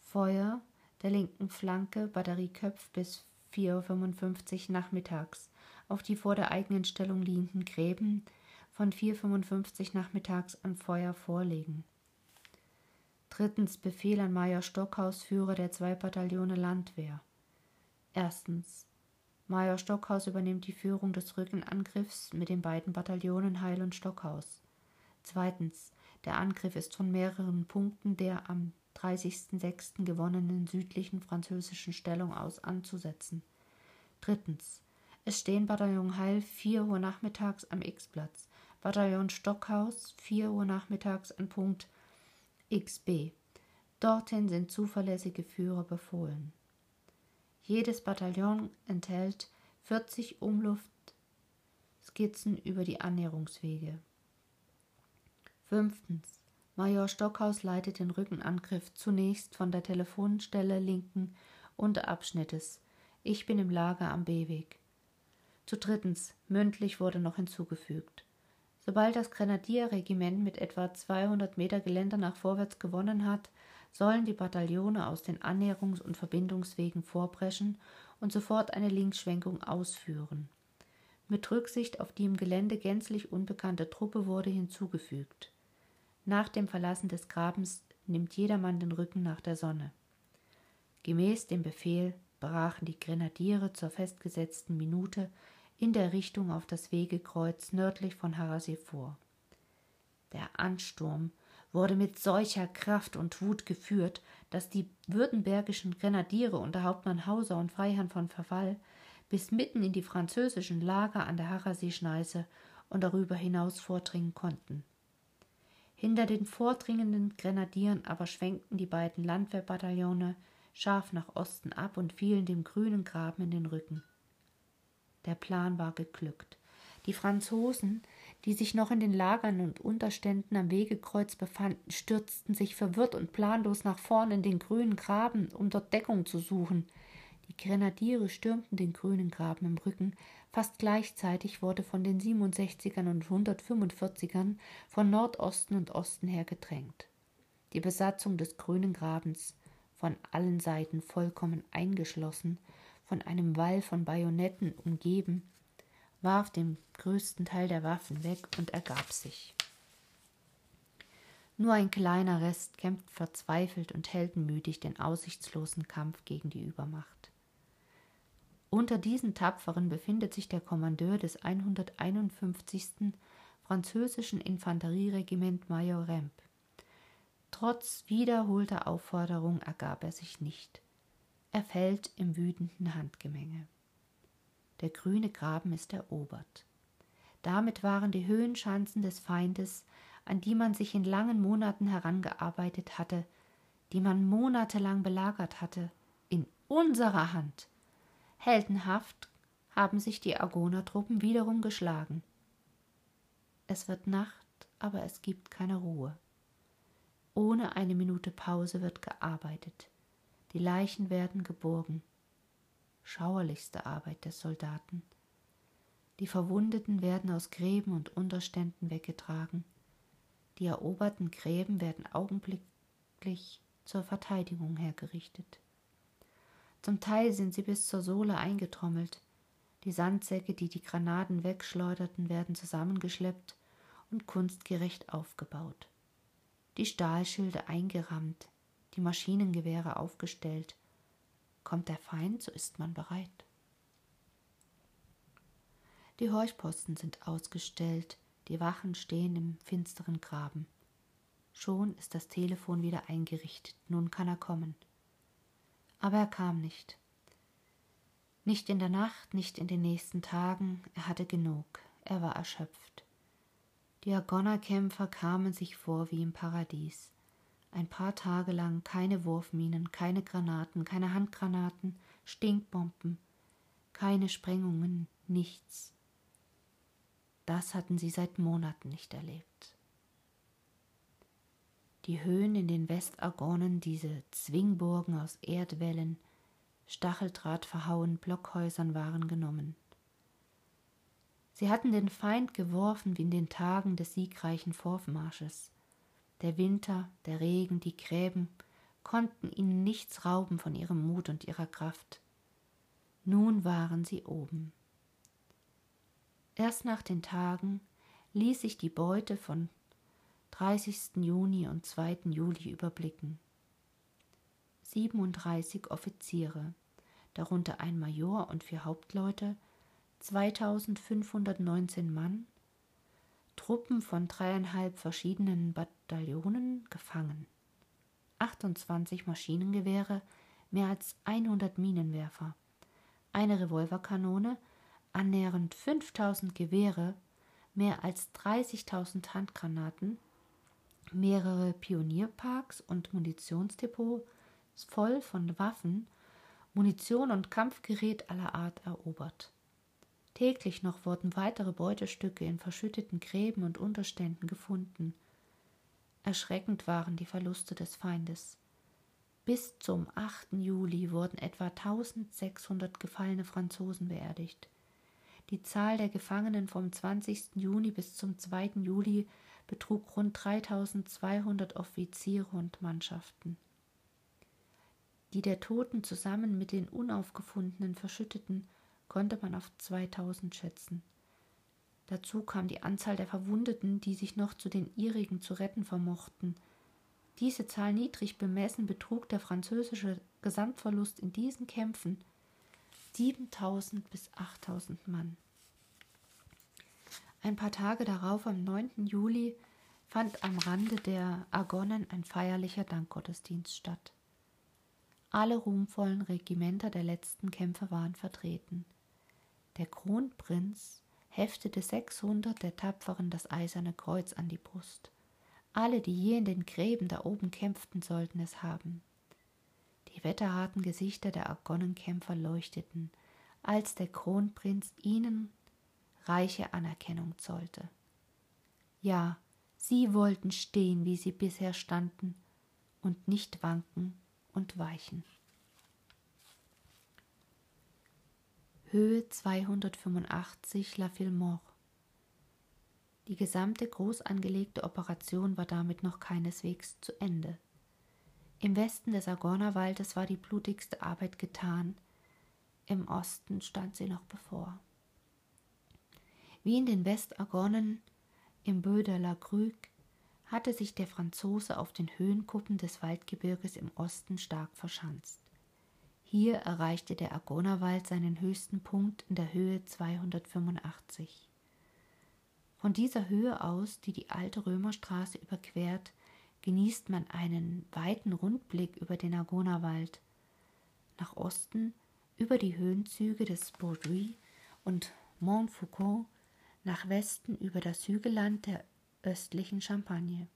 Feuer der linken Flanke Batterieköpf bis 4.55 Uhr nachmittags auf die vor der eigenen Stellung liegenden Gräben von 4.55 Uhr nachmittags an Feuer vorlegen. Drittens Befehl an Major Stockhaus, Führer der zwei Bataillone Landwehr. Erstens Major Stockhaus übernimmt die Führung des Rückenangriffs mit den beiden Bataillonen Heil und Stockhaus. Zweitens der Angriff ist von mehreren Punkten der am 30.06. gewonnenen südlichen französischen Stellung aus anzusetzen. Drittens. Es stehen Bataillon Heil 4 Uhr nachmittags am X-Platz, Bataillon Stockhaus 4 Uhr nachmittags an Punkt XB. Dorthin sind zuverlässige Führer befohlen. Jedes Bataillon enthält 40 Umluftskizzen über die Annäherungswege. Fünftens. Major Stockhaus leitet den Rückenangriff zunächst von der Telefonstelle linken Unterabschnittes. Ich bin im Lager am B-Weg. Zu drittens, mündlich wurde noch hinzugefügt. Sobald das Grenadierregiment mit etwa 200 Meter Geländer nach vorwärts gewonnen hat, sollen die Bataillone aus den Annäherungs- und Verbindungswegen vorbrechen und sofort eine Linksschwenkung ausführen. Mit Rücksicht auf die im Gelände gänzlich unbekannte Truppe wurde hinzugefügt. Nach dem Verlassen des Grabens nimmt jedermann den Rücken nach der Sonne. Gemäß dem Befehl brachen die Grenadiere zur festgesetzten Minute in der Richtung auf das Wegekreuz nördlich von Harasee vor. Der Ansturm wurde mit solcher Kraft und Wut geführt, dass die württembergischen Grenadiere unter Hauptmann Hauser und Freiherrn von Verfall bis mitten in die französischen Lager an der Harasee-Schneise und darüber hinaus vordringen konnten. Hinter den vordringenden Grenadieren aber schwenkten die beiden Landwehrbataillone scharf nach Osten ab und fielen dem grünen Graben in den Rücken. Der Plan war geglückt. Die Franzosen, die sich noch in den Lagern und Unterständen am Wegekreuz befanden, stürzten sich verwirrt und planlos nach vorn in den grünen Graben, um dort Deckung zu suchen. Die Grenadiere stürmten den grünen Graben im Rücken, Fast gleichzeitig wurde von den 67ern und 145ern von Nordosten und Osten her gedrängt. Die Besatzung des Grünen Grabens, von allen Seiten vollkommen eingeschlossen, von einem Wall von Bajonetten umgeben, warf den größten Teil der Waffen weg und ergab sich. Nur ein kleiner Rest kämpft verzweifelt und heldenmütig den aussichtslosen Kampf gegen die Übermacht. Unter diesen Tapferen befindet sich der Kommandeur des 151. französischen Infanterieregiment Major Remp. Trotz wiederholter Aufforderung ergab er sich nicht. Er fällt im wütenden Handgemenge. Der grüne Graben ist erobert. Damit waren die Höhenschanzen des Feindes, an die man sich in langen Monaten herangearbeitet hatte, die man monatelang belagert hatte, in unserer Hand. Heldenhaft haben sich die Argoner-Truppen wiederum geschlagen. Es wird Nacht, aber es gibt keine Ruhe. Ohne eine Minute Pause wird gearbeitet. Die Leichen werden geborgen. Schauerlichste Arbeit des Soldaten. Die Verwundeten werden aus Gräben und Unterständen weggetragen. Die eroberten Gräben werden augenblicklich zur Verteidigung hergerichtet. Zum Teil sind sie bis zur Sohle eingetrommelt. Die Sandsäcke, die die Granaten wegschleuderten, werden zusammengeschleppt und kunstgerecht aufgebaut. Die Stahlschilde eingerammt, die Maschinengewehre aufgestellt. Kommt der Feind, so ist man bereit. Die Horchposten sind ausgestellt, die Wachen stehen im finsteren Graben. Schon ist das Telefon wieder eingerichtet, nun kann er kommen. Aber er kam nicht. Nicht in der Nacht, nicht in den nächsten Tagen, er hatte genug, er war erschöpft. Die Argonnerkämpfer kamen sich vor wie im Paradies. Ein paar Tage lang keine Wurfminen, keine Granaten, keine Handgranaten, Stinkbomben, keine Sprengungen, nichts. Das hatten sie seit Monaten nicht erlebt die Höhen in den Westargonen, diese Zwingburgen aus Erdwellen, Stacheldraht verhauen Blockhäusern waren genommen. Sie hatten den Feind geworfen wie in den Tagen des siegreichen Vormarsches. Der Winter, der Regen, die Gräben konnten ihnen nichts rauben von ihrem Mut und ihrer Kraft. Nun waren sie oben. Erst nach den Tagen ließ sich die Beute von 30. Juni und 2. Juli überblicken. 37 Offiziere, darunter ein Major und vier Hauptleute, 2519 Mann, Truppen von dreieinhalb verschiedenen Bataillonen gefangen, 28 Maschinengewehre, mehr als 100 Minenwerfer, eine Revolverkanone, annähernd 5000 Gewehre, mehr als 30.000 Handgranaten, mehrere Pionierparks und Munitionsdepots voll von Waffen, Munition und Kampfgerät aller Art erobert. Täglich noch wurden weitere Beutestücke in verschütteten Gräben und Unterständen gefunden. Erschreckend waren die Verluste des Feindes. Bis zum 8. Juli wurden etwa 1600 gefallene Franzosen beerdigt. Die Zahl der Gefangenen vom 20. Juni bis zum 2. Juli betrug rund 3200 Offiziere und Mannschaften. Die der Toten zusammen mit den unaufgefundenen Verschütteten konnte man auf 2000 schätzen. Dazu kam die Anzahl der Verwundeten, die sich noch zu den ihrigen zu retten vermochten. Diese Zahl niedrig bemessen betrug der französische Gesamtverlust in diesen Kämpfen 7000 bis 8000 Mann. Ein paar Tage darauf, am 9. Juli, fand am Rande der Argonnen ein feierlicher Dankgottesdienst statt. Alle ruhmvollen Regimenter der letzten Kämpfe waren vertreten. Der Kronprinz heftete 600 der Tapferen das eiserne Kreuz an die Brust. Alle, die je in den Gräben da oben kämpften, sollten es haben. Die wetterharten Gesichter der Argonnenkämpfer leuchteten, als der Kronprinz ihnen reiche Anerkennung zollte. Ja, sie wollten stehen, wie sie bisher standen, und nicht wanken und weichen. Höhe 285 La Filmore. Die gesamte groß angelegte Operation war damit noch keineswegs zu Ende. Im Westen des Agornerwaldes war die blutigste Arbeit getan, im Osten stand sie noch bevor. Wie in den Westagonnen im Bö de la Grue hatte sich der Franzose auf den Höhenkuppen des Waldgebirges im Osten stark verschanzt. Hier erreichte der Agonerwald seinen höchsten Punkt in der Höhe 285. Von dieser Höhe aus, die die alte Römerstraße überquert, genießt man einen weiten Rundblick über den Agonerwald. Nach Osten über die Höhenzüge des Bourduy und Montfaucon nach Westen über das Hügelland der östlichen Champagne.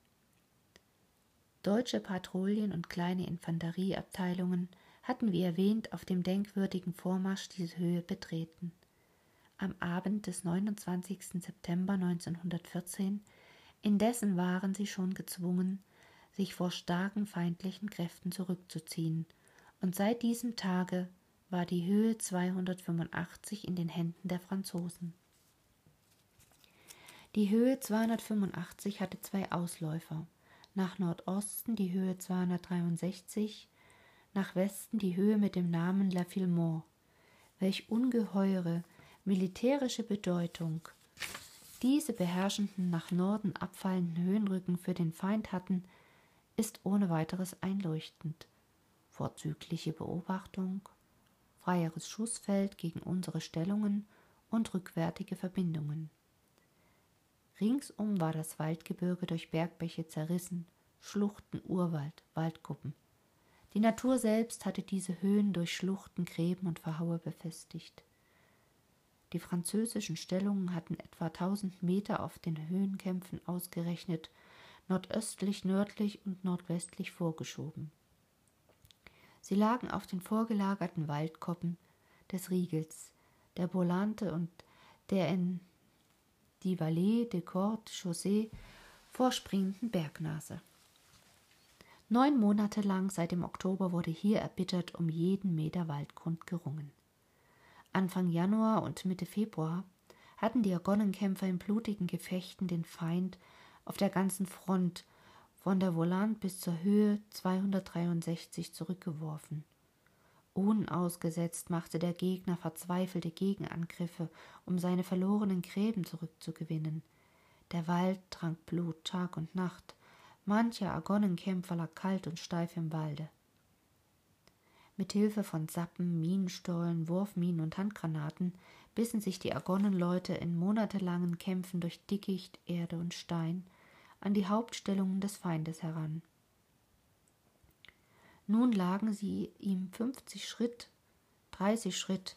Deutsche Patrouillen und kleine Infanterieabteilungen hatten wie erwähnt auf dem denkwürdigen Vormarsch diese Höhe betreten. Am Abend des 29. September 1914 indessen waren sie schon gezwungen, sich vor starken feindlichen Kräften zurückzuziehen, und seit diesem Tage war die Höhe 285 in den Händen der Franzosen. Die Höhe 285 hatte zwei Ausläufer. Nach Nordosten die Höhe 263, nach Westen die Höhe mit dem Namen La Filmore. Welch ungeheure militärische Bedeutung diese beherrschenden nach Norden abfallenden Höhenrücken für den Feind hatten, ist ohne weiteres einleuchtend. Vorzügliche Beobachtung, freieres Schussfeld gegen unsere Stellungen und rückwärtige Verbindungen. Ringsum war das Waldgebirge durch Bergbäche zerrissen, Schluchten, Urwald, Waldkuppen. Die Natur selbst hatte diese Höhen durch Schluchten, Gräben und Verhaue befestigt. Die französischen Stellungen hatten etwa 1000 Meter auf den Höhenkämpfen ausgerechnet, nordöstlich, nördlich und nordwestlich vorgeschoben. Sie lagen auf den vorgelagerten Waldkoppen des Riegels, der Bolante und der in die Vallée de Cordes Chaussee vorspringenden Bergnase. Neun Monate lang seit dem Oktober wurde hier erbittert um jeden Meter Waldgrund gerungen. Anfang Januar und Mitte Februar hatten die Argonnenkämpfer in blutigen Gefechten den Feind auf der ganzen Front von der Volant bis zur Höhe 263 zurückgeworfen. Unausgesetzt machte der Gegner verzweifelte Gegenangriffe, um seine verlorenen Gräben zurückzugewinnen. Der Wald trank Blut Tag und Nacht, mancher Argonnenkämpfer lag kalt und steif im Walde. Mit Hilfe von Sappen, Minenstollen, Wurfminen und Handgranaten bissen sich die Argonnenleute in monatelangen Kämpfen durch Dickicht, Erde und Stein an die Hauptstellungen des Feindes heran. Nun lagen sie ihm fünfzig Schritt, dreißig Schritt,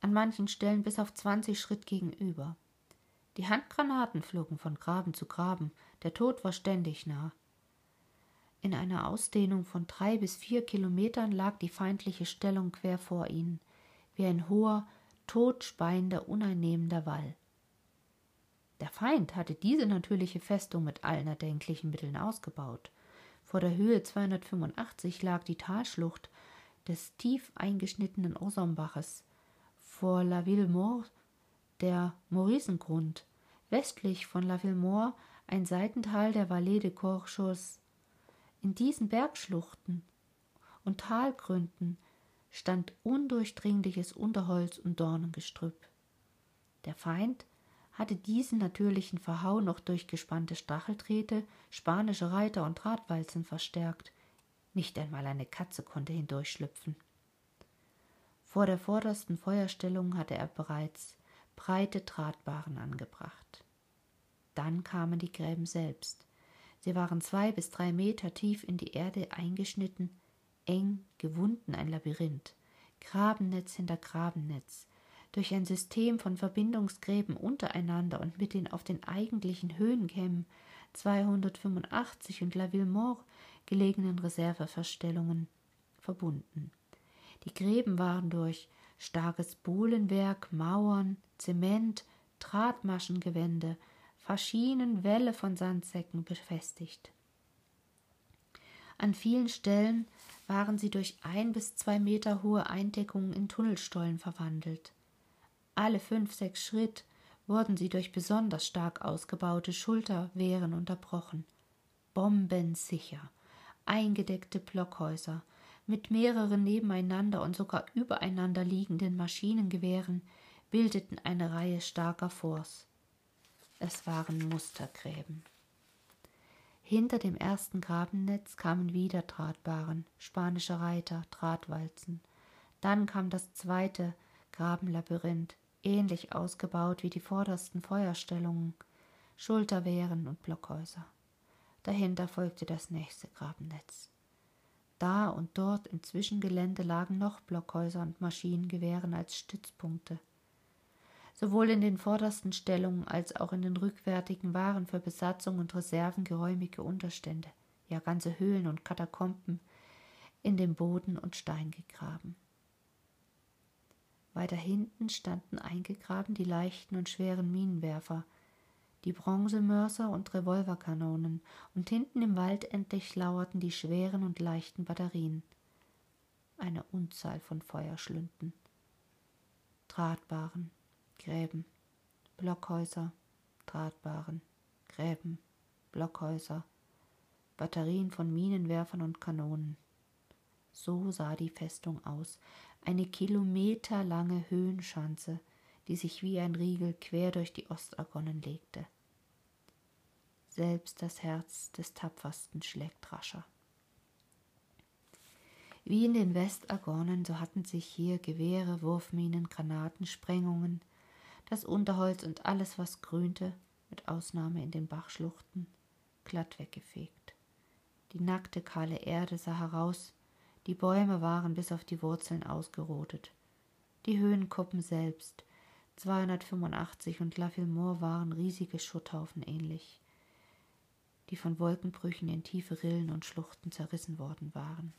an manchen Stellen bis auf zwanzig Schritt gegenüber. Die Handgranaten flogen von Graben zu Graben, der Tod war ständig nah. In einer Ausdehnung von drei bis vier Kilometern lag die feindliche Stellung quer vor ihnen, wie ein hoher, totspeiender, uneinnehmender Wall. Der Feind hatte diese natürliche Festung mit allen erdenklichen Mitteln ausgebaut. Vor der Höhe 285 lag die Talschlucht des tief eingeschnittenen Osombaches, vor La Ville-Mort der Mauricengrund, westlich von La Ville-Mort ein Seitental der Vallée de Corchos. In diesen Bergschluchten und Talgründen stand undurchdringliches Unterholz und Dornengestrüpp. Der Feind hatte diesen natürlichen Verhau noch durch gespannte Stachelträte, spanische Reiter und Drahtwalzen verstärkt. Nicht einmal eine Katze konnte hindurchschlüpfen. Vor der vordersten Feuerstellung hatte er bereits breite Drahtbaren angebracht. Dann kamen die Gräben selbst. Sie waren zwei bis drei Meter tief in die Erde eingeschnitten, eng, gewunden ein Labyrinth, Grabennetz hinter Grabennetz, durch ein System von Verbindungsgräben untereinander und mit den auf den eigentlichen Höhenkämmen 285 und La Ville-Mort gelegenen Reserveverstellungen verbunden. Die Gräben waren durch starkes Bohlenwerk, Mauern, Zement, Drahtmaschengewände, verschiedenen Wälle von Sandsäcken befestigt. An vielen Stellen waren sie durch ein bis zwei Meter hohe Eindeckungen in Tunnelstollen verwandelt. Alle fünf, sechs Schritt wurden sie durch besonders stark ausgebaute Schulterwehren unterbrochen. Bombensicher, eingedeckte Blockhäuser mit mehreren nebeneinander und sogar übereinander liegenden Maschinengewehren bildeten eine Reihe starker Forts. Es waren Mustergräben. Hinter dem ersten Grabennetz kamen wieder Drahtbaren, spanische Reiter, Drahtwalzen. Dann kam das zweite Grabenlabyrinth, ähnlich ausgebaut wie die vordersten Feuerstellungen, Schulterwehren und Blockhäuser. Dahinter folgte das nächste Grabennetz. Da und dort im Zwischengelände lagen noch Blockhäuser und Maschinengewehren als Stützpunkte. Sowohl in den vordersten Stellungen als auch in den rückwärtigen waren für Besatzung und Reserven geräumige Unterstände, ja ganze Höhlen und Katakomben in den Boden und Stein gegraben. Weiter hinten standen eingegraben die leichten und schweren Minenwerfer, die Bronzemörser und Revolverkanonen, und hinten im Wald endlich lauerten die schweren und leichten Batterien. Eine Unzahl von Feuerschlünden. Drahtbaren, Gräben, Blockhäuser, Drahtbaren, Gräben, Blockhäuser, Batterien von Minenwerfern und Kanonen. So sah die Festung aus, eine kilometerlange Höhenschanze, die sich wie ein Riegel quer durch die Ostargonnen legte. Selbst das Herz des Tapfersten schlägt rascher. Wie in den Westargonen, so hatten sich hier Gewehre, Wurfminen, Granaten, Sprengungen, das Unterholz und alles, was grünte, mit Ausnahme in den Bachschluchten, glatt weggefegt. Die nackte, kahle Erde sah heraus die Bäume waren bis auf die Wurzeln ausgerotet. Die Höhenkuppen selbst, 285 und La Fillmore waren riesige Schutthaufen ähnlich, die von Wolkenbrüchen in tiefe Rillen und Schluchten zerrissen worden waren.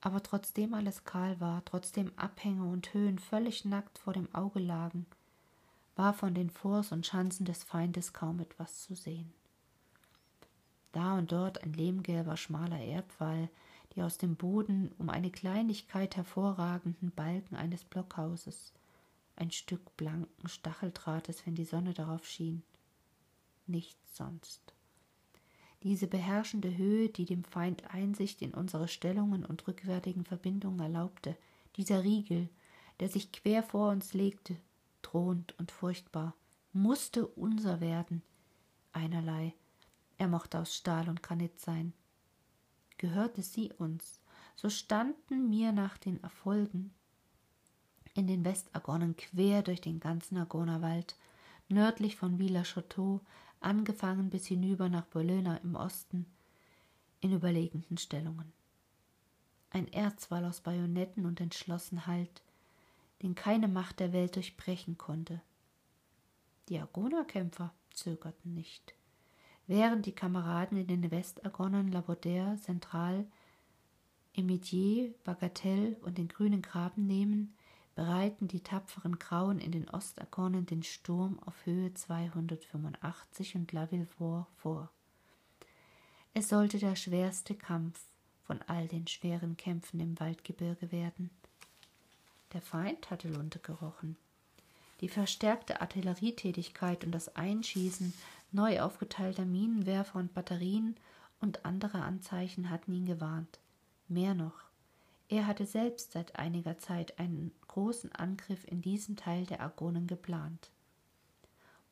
Aber trotzdem alles kahl war, trotzdem Abhänge und Höhen völlig nackt vor dem Auge lagen, war von den Forts und Schanzen des Feindes kaum etwas zu sehen da und dort ein lehmgelber, schmaler Erdwall, die aus dem Boden um eine Kleinigkeit hervorragenden Balken eines Blockhauses, ein Stück blanken Stacheldrahtes, wenn die Sonne darauf schien. Nichts sonst. Diese beherrschende Höhe, die dem Feind Einsicht in unsere Stellungen und rückwärtigen Verbindungen erlaubte, dieser Riegel, der sich quer vor uns legte, drohend und furchtbar, musste unser werden. Einerlei, er mochte aus Stahl und Granit sein. Gehörte sie uns, so standen mir nach den Erfolgen in den Westagonen quer durch den ganzen Agonerwald, nördlich von Villa-Château, angefangen bis hinüber nach Bologna im Osten, in überlegenden Stellungen. Ein Erzwall aus Bajonetten und Entschlossenheit, den keine Macht der Welt durchbrechen konnte. Die Agonerkämpfer zögerten nicht. Während die Kameraden in den Westagonen La Baudère, Central, Emitier, Bagatelle und den grünen Graben nehmen, bereiten die tapferen Grauen in den Ostagonen den Sturm auf Höhe 285 und La Villefort vor. Es sollte der schwerste Kampf von all den schweren Kämpfen im Waldgebirge werden. Der Feind hatte Lunte gerochen. Die verstärkte Artillerietätigkeit und das Einschießen neu aufgeteilter Minenwerfer und Batterien und andere Anzeichen hatten ihn gewarnt. Mehr noch, er hatte selbst seit einiger Zeit einen großen Angriff in diesen Teil der Argonen geplant.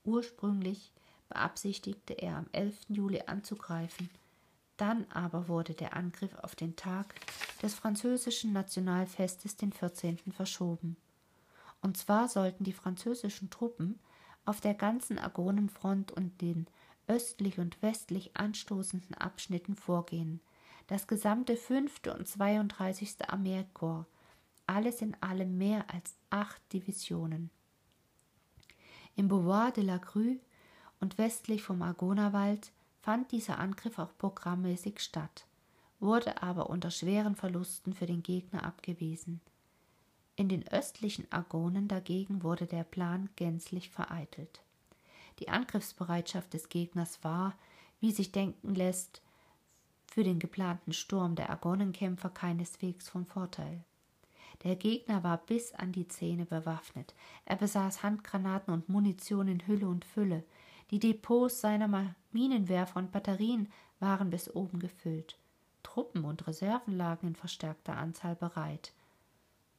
Ursprünglich beabsichtigte er am 11. Juli anzugreifen, dann aber wurde der Angriff auf den Tag des französischen Nationalfestes, den 14. verschoben. Und zwar sollten die französischen Truppen auf der ganzen Argonenfront und den östlich und westlich anstoßenden Abschnitten vorgehen, das gesamte fünfte und 32. Armeekorps, alles in allem mehr als acht Divisionen. Im Beauvoir de la Crue und westlich vom Argonawald fand dieser Angriff auch programmmäßig statt, wurde aber unter schweren Verlusten für den Gegner abgewiesen. In den östlichen Argonen dagegen wurde der Plan gänzlich vereitelt. Die Angriffsbereitschaft des Gegners war, wie sich denken lässt, für den geplanten Sturm der Argonenkämpfer keineswegs von Vorteil. Der Gegner war bis an die Zähne bewaffnet. Er besaß Handgranaten und Munition in Hülle und Fülle. Die Depots seiner Minenwerfer und Batterien waren bis oben gefüllt. Truppen und Reserven lagen in verstärkter Anzahl bereit.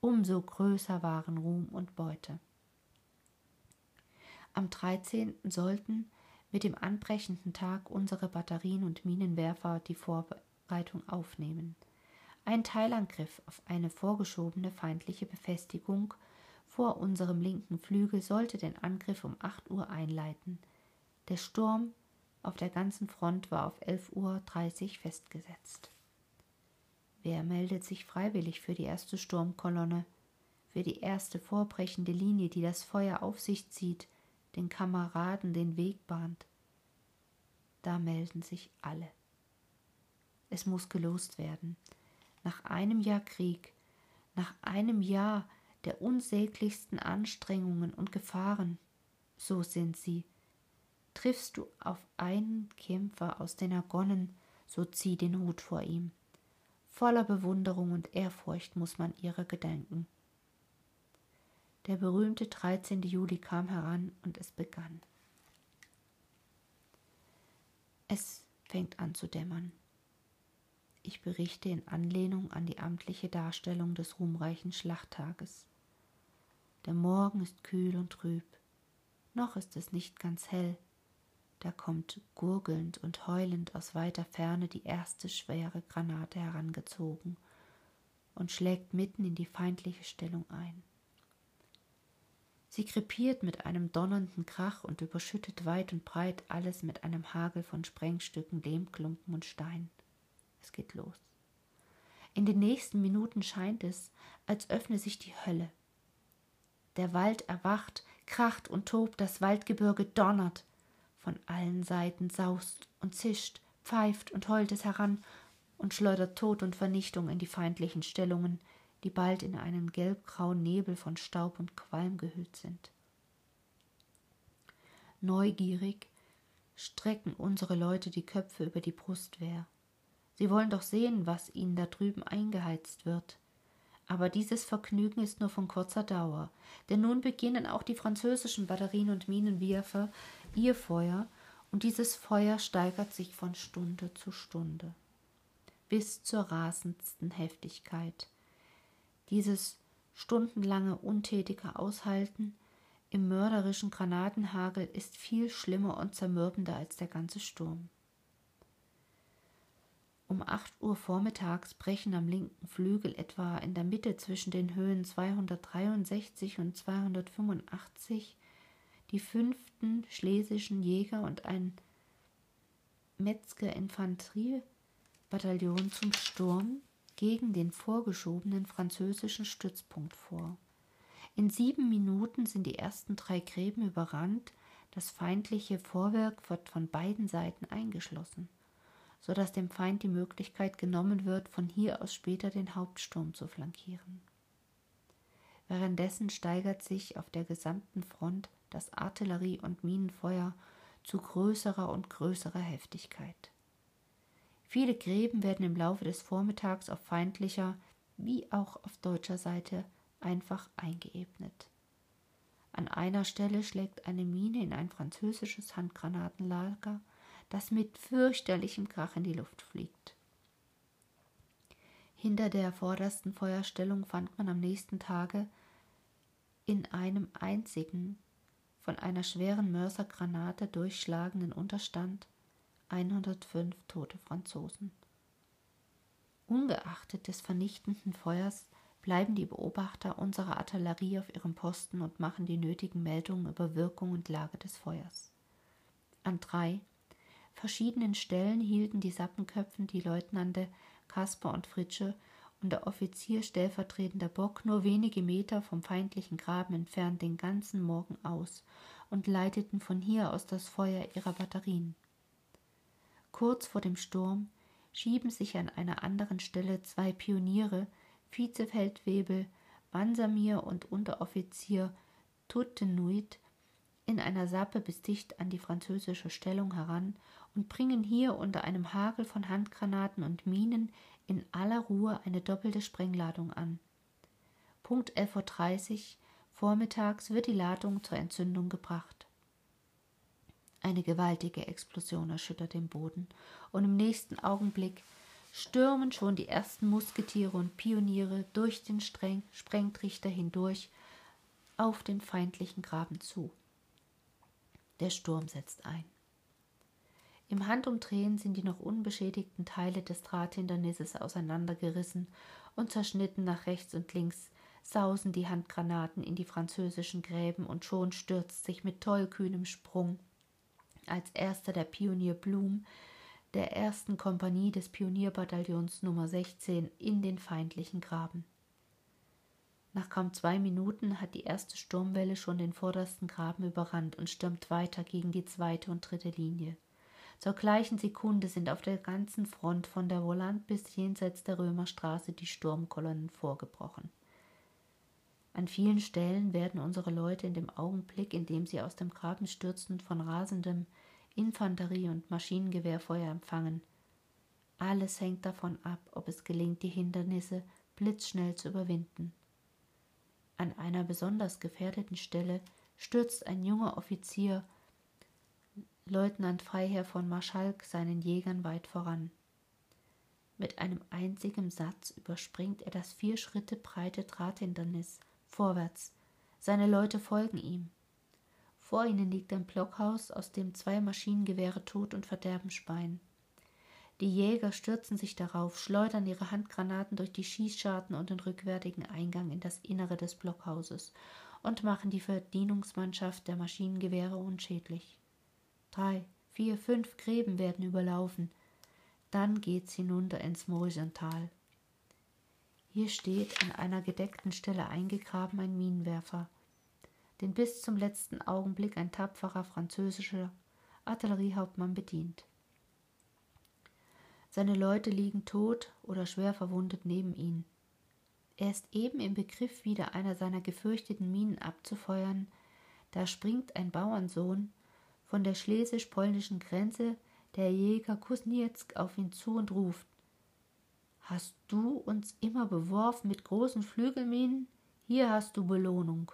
Umso größer waren Ruhm und Beute. Am 13. sollten mit dem anbrechenden Tag unsere Batterien und Minenwerfer die Vorbereitung aufnehmen. Ein Teilangriff auf eine vorgeschobene feindliche Befestigung vor unserem linken Flügel sollte den Angriff um 8 Uhr einleiten. Der Sturm auf der ganzen Front war auf 11.30 Uhr festgesetzt. Wer meldet sich freiwillig für die erste Sturmkolonne, für die erste vorbrechende Linie, die das Feuer auf sich zieht, den Kameraden den Weg bahnt? Da melden sich alle. Es muss gelost werden nach einem Jahr Krieg, nach einem Jahr der unsäglichsten Anstrengungen und Gefahren, so sind sie. Triffst du auf einen Kämpfer aus den Argonnen, so zieh den Hut vor ihm. Voller Bewunderung und Ehrfurcht muss man ihrer gedenken. Der berühmte 13. Juli kam heran und es begann. Es fängt an zu dämmern. Ich berichte in Anlehnung an die amtliche Darstellung des ruhmreichen Schlachttages. Der Morgen ist kühl und trüb. Noch ist es nicht ganz hell. Da kommt gurgelnd und heulend aus weiter Ferne die erste schwere Granate herangezogen und schlägt mitten in die feindliche Stellung ein. Sie krepiert mit einem donnernden Krach und überschüttet weit und breit alles mit einem Hagel von Sprengstücken, Lehmklumpen und Stein. Es geht los. In den nächsten Minuten scheint es, als öffne sich die Hölle. Der Wald erwacht, kracht und tobt, das Waldgebirge donnert. Von allen Seiten saust und zischt, pfeift und heult es heran und schleudert Tod und Vernichtung in die feindlichen Stellungen, die bald in einen gelbgrauen Nebel von Staub und Qualm gehüllt sind. Neugierig strecken unsere Leute die Köpfe über die Brustwehr. Sie wollen doch sehen, was ihnen da drüben eingeheizt wird. Aber dieses Vergnügen ist nur von kurzer Dauer, denn nun beginnen auch die französischen Batterien und Minenwerfer ihr Feuer Und dieses Feuer steigert sich von Stunde zu Stunde bis zur rasendsten Heftigkeit. Dieses stundenlange untätige Aushalten im mörderischen Granatenhagel ist viel schlimmer und zermürbender als der ganze Sturm. Um acht Uhr vormittags brechen am linken Flügel etwa in der Mitte zwischen den Höhen 263 und 285 die fünften schlesischen Jäger und ein Metzger-Infanteriebataillon zum Sturm gegen den vorgeschobenen französischen Stützpunkt vor. In sieben Minuten sind die ersten drei Gräben überrannt, das feindliche Vorwerk wird von beiden Seiten eingeschlossen, so dass dem Feind die Möglichkeit genommen wird, von hier aus später den Hauptsturm zu flankieren. Währenddessen steigert sich auf der gesamten Front das Artillerie- und Minenfeuer zu größerer und größerer Heftigkeit. Viele Gräben werden im Laufe des Vormittags auf feindlicher wie auch auf deutscher Seite einfach eingeebnet. An einer Stelle schlägt eine Mine in ein französisches Handgranatenlager, das mit fürchterlichem Krach in die Luft fliegt. Hinter der vordersten Feuerstellung fand man am nächsten Tage in einem einzigen von einer schweren Mörsergranate durchschlagenden Unterstand 105 tote Franzosen. Ungeachtet des vernichtenden Feuers bleiben die Beobachter unserer Artillerie auf ihrem Posten und machen die nötigen Meldungen über Wirkung und Lage des Feuers. An drei verschiedenen Stellen hielten die Sappenköpfen die Leutnante Kasper und Fritsche und der Offizier stellvertretender Bock nur wenige Meter vom feindlichen Graben entfernt den ganzen Morgen aus und leiteten von hier aus das Feuer ihrer Batterien. Kurz vor dem Sturm schieben sich an einer anderen Stelle zwei Pioniere Vizefeldwebel Bansamir und Unteroffizier Tuttenuit in einer Sappe bis dicht an die französische Stellung heran und bringen hier unter einem Hagel von Handgranaten und Minen in aller Ruhe eine doppelte Sprengladung an. Punkt 11.30 Uhr vormittags wird die Ladung zur Entzündung gebracht. Eine gewaltige Explosion erschüttert den Boden, und im nächsten Augenblick stürmen schon die ersten Musketiere und Pioniere durch den Streng Sprengtrichter hindurch auf den feindlichen Graben zu. Der Sturm setzt ein. Im Handumdrehen sind die noch unbeschädigten Teile des Drahthindernisses auseinandergerissen und zerschnitten nach rechts und links, sausen die Handgranaten in die französischen Gräben und schon stürzt sich mit tollkühnem Sprung als erster der Pionier Blum der ersten Kompanie des Pionierbataillons Nummer 16 in den feindlichen Graben. Nach kaum zwei Minuten hat die erste Sturmwelle schon den vordersten Graben überrannt und stürmt weiter gegen die zweite und dritte Linie. Zur gleichen Sekunde sind auf der ganzen Front von der Volant bis jenseits der Römerstraße die Sturmkolonnen vorgebrochen. An vielen Stellen werden unsere Leute in dem Augenblick, in dem sie aus dem Graben stürzen, von rasendem Infanterie- und Maschinengewehrfeuer empfangen. Alles hängt davon ab, ob es gelingt, die Hindernisse blitzschnell zu überwinden. An einer besonders gefährdeten Stelle stürzt ein junger Offizier, Leutnant Freiherr von Marschalk, seinen Jägern weit voran. Mit einem einzigen Satz überspringt er das vier Schritte breite Drahthindernis vorwärts. Seine Leute folgen ihm. Vor ihnen liegt ein Blockhaus, aus dem zwei Maschinengewehre Tod und Verderben speien. Die Jäger stürzen sich darauf, schleudern ihre Handgranaten durch die Schießscharten und den rückwärtigen Eingang in das Innere des Blockhauses und machen die Verdienungsmannschaft der Maschinengewehre unschädlich. Drei, vier, fünf Gräben werden überlaufen. Dann geht's hinunter ins Moisental. Hier steht an einer gedeckten Stelle eingegraben ein Minenwerfer den bis zum letzten Augenblick ein tapferer französischer Artilleriehauptmann bedient. Seine Leute liegen tot oder schwer verwundet neben ihm. Er ist eben im Begriff, wieder einer seiner gefürchteten Minen abzufeuern, da springt ein Bauernsohn von der schlesisch-polnischen Grenze, der Jäger Kusnietzk, auf ihn zu und ruft Hast du uns immer beworfen mit großen Flügelminen? Hier hast du Belohnung.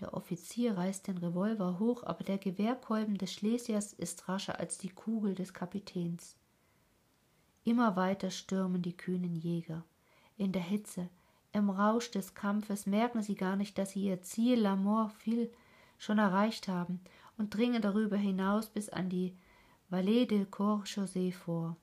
Der Offizier reißt den Revolver hoch, aber der Gewehrkolben des Schlesiers ist rascher als die Kugel des Kapitäns. Immer weiter stürmen die kühnen Jäger. In der Hitze, im Rausch des Kampfes merken sie gar nicht, dass sie ihr Ziel La Morfil schon erreicht haben und dringen darüber hinaus bis an die Vallée de Corchaussee vor.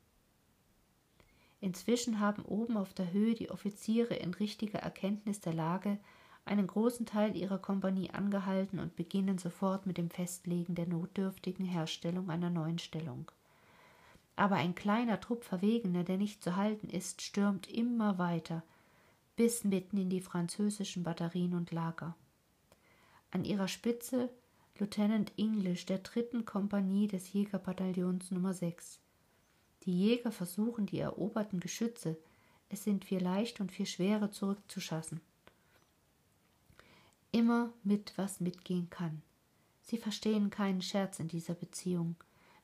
Inzwischen haben oben auf der Höhe die Offiziere in richtiger Erkenntnis der Lage einen großen Teil ihrer Kompanie angehalten und beginnen sofort mit dem Festlegen der notdürftigen Herstellung einer neuen Stellung. Aber ein kleiner Trupp Verwegener, der nicht zu halten ist, stürmt immer weiter, bis mitten in die französischen Batterien und Lager. An ihrer Spitze Lieutenant English der dritten Kompanie des Jägerbataillons Nummer 6. Die Jäger versuchen, die eroberten Geschütze, es sind vier leicht und vier schwere, zurückzuschassen. Immer mit, was mitgehen kann. Sie verstehen keinen Scherz in dieser Beziehung.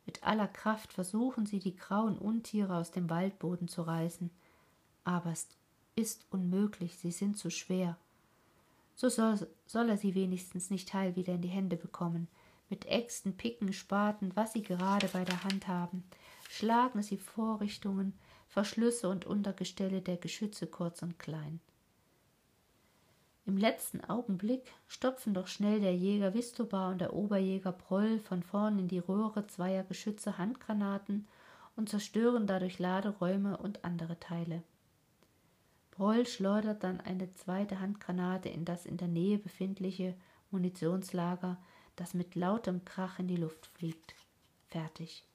Mit aller Kraft versuchen sie, die grauen Untiere aus dem Waldboden zu reißen. Aber es ist unmöglich, sie sind zu schwer so soll, soll er sie wenigstens nicht heil wieder in die Hände bekommen. Mit Äxten, Picken, Spaten, was sie gerade bei der Hand haben, schlagen sie Vorrichtungen, Verschlüsse und Untergestelle der Geschütze kurz und klein. Im letzten Augenblick stopfen doch schnell der Jäger Wistobar und der Oberjäger Proll von vorn in die Röhre zweier Geschütze Handgranaten und zerstören dadurch Laderäume und andere Teile. Roll schleudert dann eine zweite Handgranate in das in der Nähe befindliche Munitionslager, das mit lautem Krach in die Luft fliegt. Fertig.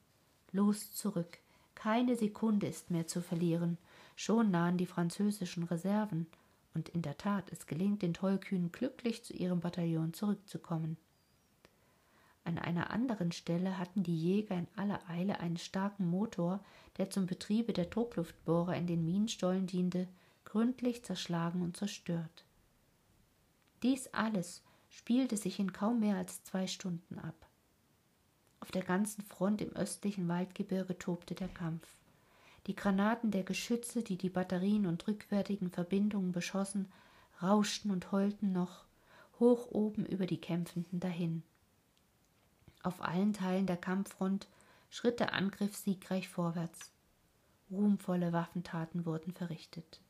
Los zurück. Keine Sekunde ist mehr zu verlieren. Schon nahen die französischen Reserven. Und in der Tat, es gelingt den Tollkühnen glücklich zu ihrem Bataillon zurückzukommen. An einer anderen Stelle hatten die Jäger in aller Eile einen starken Motor, der zum Betriebe der Druckluftbohrer in den Minenstollen diente, gründlich zerschlagen und zerstört. Dies alles spielte sich in kaum mehr als zwei Stunden ab. Auf der ganzen Front im östlichen Waldgebirge tobte der Kampf. Die Granaten der Geschütze, die die Batterien und rückwärtigen Verbindungen beschossen, rauschten und heulten noch hoch oben über die Kämpfenden dahin. Auf allen Teilen der Kampffront schritt der Angriff siegreich vorwärts. Ruhmvolle Waffentaten wurden verrichtet.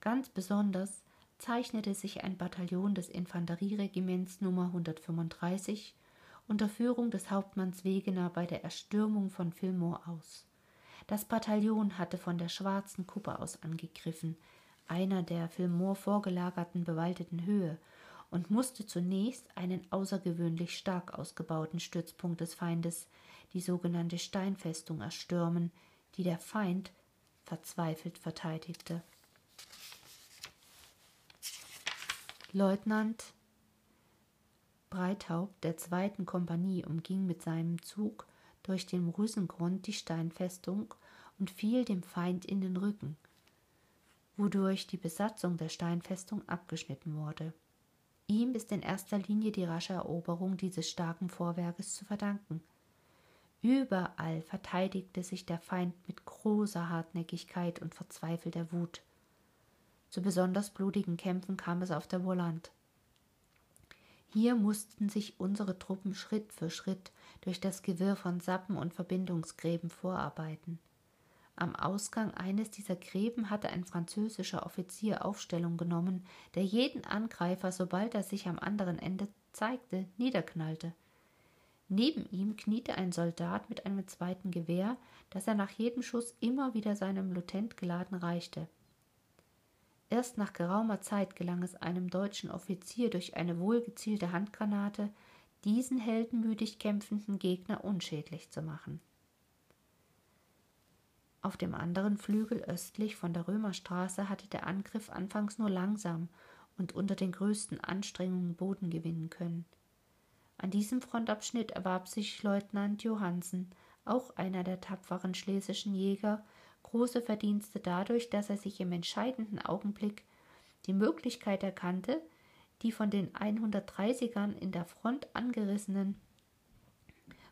Ganz besonders zeichnete sich ein Bataillon des Infanterieregiments Nummer 135 unter Führung des Hauptmanns Wegener bei der Erstürmung von Fillmore aus. Das Bataillon hatte von der Schwarzen Kuppe aus angegriffen, einer der Fillmore vorgelagerten bewaldeten Höhe, und musste zunächst einen außergewöhnlich stark ausgebauten Stützpunkt des Feindes, die sogenannte Steinfestung, erstürmen, die der Feind verzweifelt verteidigte. Leutnant Breithaupt der zweiten Kompanie umging mit seinem Zug durch den Rüsengrund die Steinfestung und fiel dem Feind in den Rücken, wodurch die Besatzung der Steinfestung abgeschnitten wurde. Ihm ist in erster Linie die rasche Eroberung dieses starken Vorwerkes zu verdanken. Überall verteidigte sich der Feind mit großer Hartnäckigkeit und verzweifelter Wut. Zu besonders blutigen Kämpfen kam es auf der Volant. Hier mussten sich unsere Truppen Schritt für Schritt durch das Gewirr von Sappen und Verbindungsgräben vorarbeiten. Am Ausgang eines dieser Gräben hatte ein französischer Offizier Aufstellung genommen, der jeden Angreifer, sobald er sich am anderen Ende zeigte, niederknallte. Neben ihm kniete ein Soldat mit einem zweiten Gewehr, das er nach jedem Schuss immer wieder seinem Lutent geladen reichte. Erst nach geraumer Zeit gelang es einem deutschen Offizier durch eine wohlgezielte Handgranate, diesen heldenmütig kämpfenden Gegner unschädlich zu machen. Auf dem anderen Flügel östlich von der Römerstraße hatte der Angriff anfangs nur langsam und unter den größten Anstrengungen Boden gewinnen können. An diesem Frontabschnitt erwarb sich Leutnant Johansen, auch einer der tapferen schlesischen Jäger, große Verdienste dadurch, dass er sich im entscheidenden Augenblick die Möglichkeit erkannte, die von den 130ern in der Front angerissenen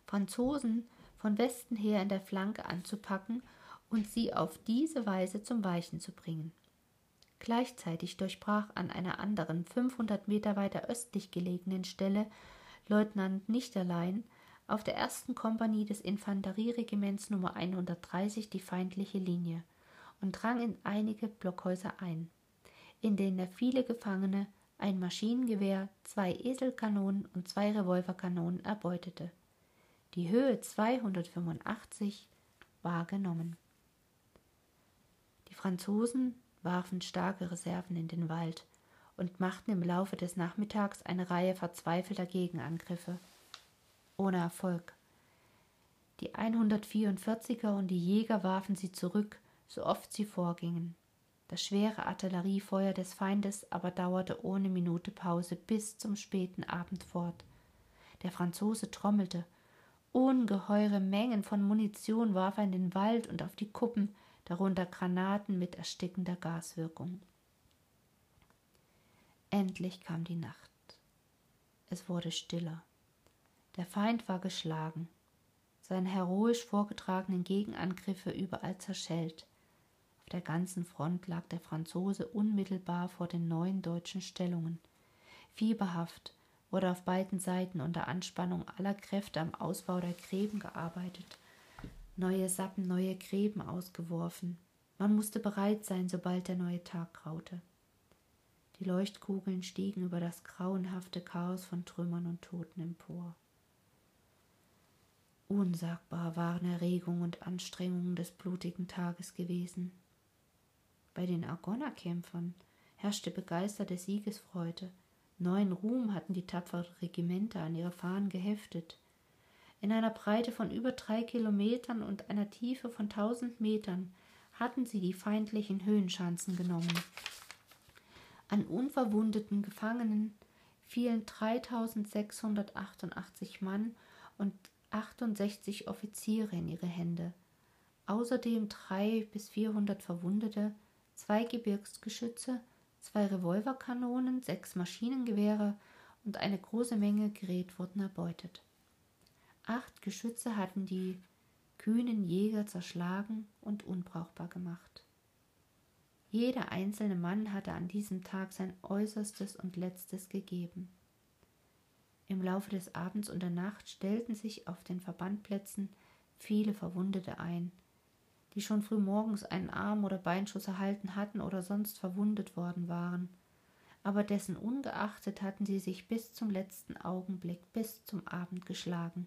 Franzosen von Westen her in der Flanke anzupacken und sie auf diese Weise zum Weichen zu bringen. Gleichzeitig durchbrach an einer anderen, 500 Meter weiter östlich gelegenen Stelle Leutnant Nichterlein auf der ersten Kompanie des Infanterieregiments Nummer 130 die feindliche Linie und drang in einige Blockhäuser ein, in denen er viele Gefangene, ein Maschinengewehr, zwei Eselkanonen und zwei Revolverkanonen erbeutete. Die Höhe 285 war genommen. Die Franzosen warfen starke Reserven in den Wald und machten im Laufe des Nachmittags eine Reihe verzweifelter Gegenangriffe. Ohne Erfolg. Die 144er und die Jäger warfen sie zurück, so oft sie vorgingen. Das schwere Artilleriefeuer des Feindes aber dauerte ohne Minute Pause bis zum späten Abend fort. Der Franzose trommelte. Ungeheure Mengen von Munition warf er in den Wald und auf die Kuppen, darunter Granaten mit erstickender Gaswirkung. Endlich kam die Nacht. Es wurde stiller. Der Feind war geschlagen, seine heroisch vorgetragenen Gegenangriffe überall zerschellt. Auf der ganzen Front lag der Franzose unmittelbar vor den neuen deutschen Stellungen. Fieberhaft wurde auf beiden Seiten unter Anspannung aller Kräfte am Ausbau der Gräben gearbeitet, neue Sappen, neue Gräben ausgeworfen. Man musste bereit sein, sobald der neue Tag graute. Die Leuchtkugeln stiegen über das grauenhafte Chaos von Trümmern und Toten empor. Unsagbar waren Erregung und Anstrengungen des blutigen Tages gewesen. Bei den Argonnerkämpfern herrschte begeisterte Siegesfreude. Neuen Ruhm hatten die tapferen Regimenter an ihre Fahnen geheftet. In einer Breite von über drei Kilometern und einer Tiefe von tausend Metern hatten sie die feindlichen Höhenschanzen genommen. An unverwundeten Gefangenen fielen 3688 Mann und 68 Offiziere in ihre Hände, außerdem drei bis vierhundert Verwundete, zwei Gebirgsgeschütze, zwei Revolverkanonen, sechs Maschinengewehre und eine große Menge Gerät wurden erbeutet. Acht Geschütze hatten die kühnen Jäger zerschlagen und unbrauchbar gemacht. Jeder einzelne Mann hatte an diesem Tag sein Äußerstes und Letztes gegeben. Im Laufe des Abends und der Nacht stellten sich auf den Verbandplätzen viele Verwundete ein, die schon früh morgens einen Arm- oder Beinschuss erhalten hatten oder sonst verwundet worden waren. Aber dessen ungeachtet hatten sie sich bis zum letzten Augenblick, bis zum Abend geschlagen,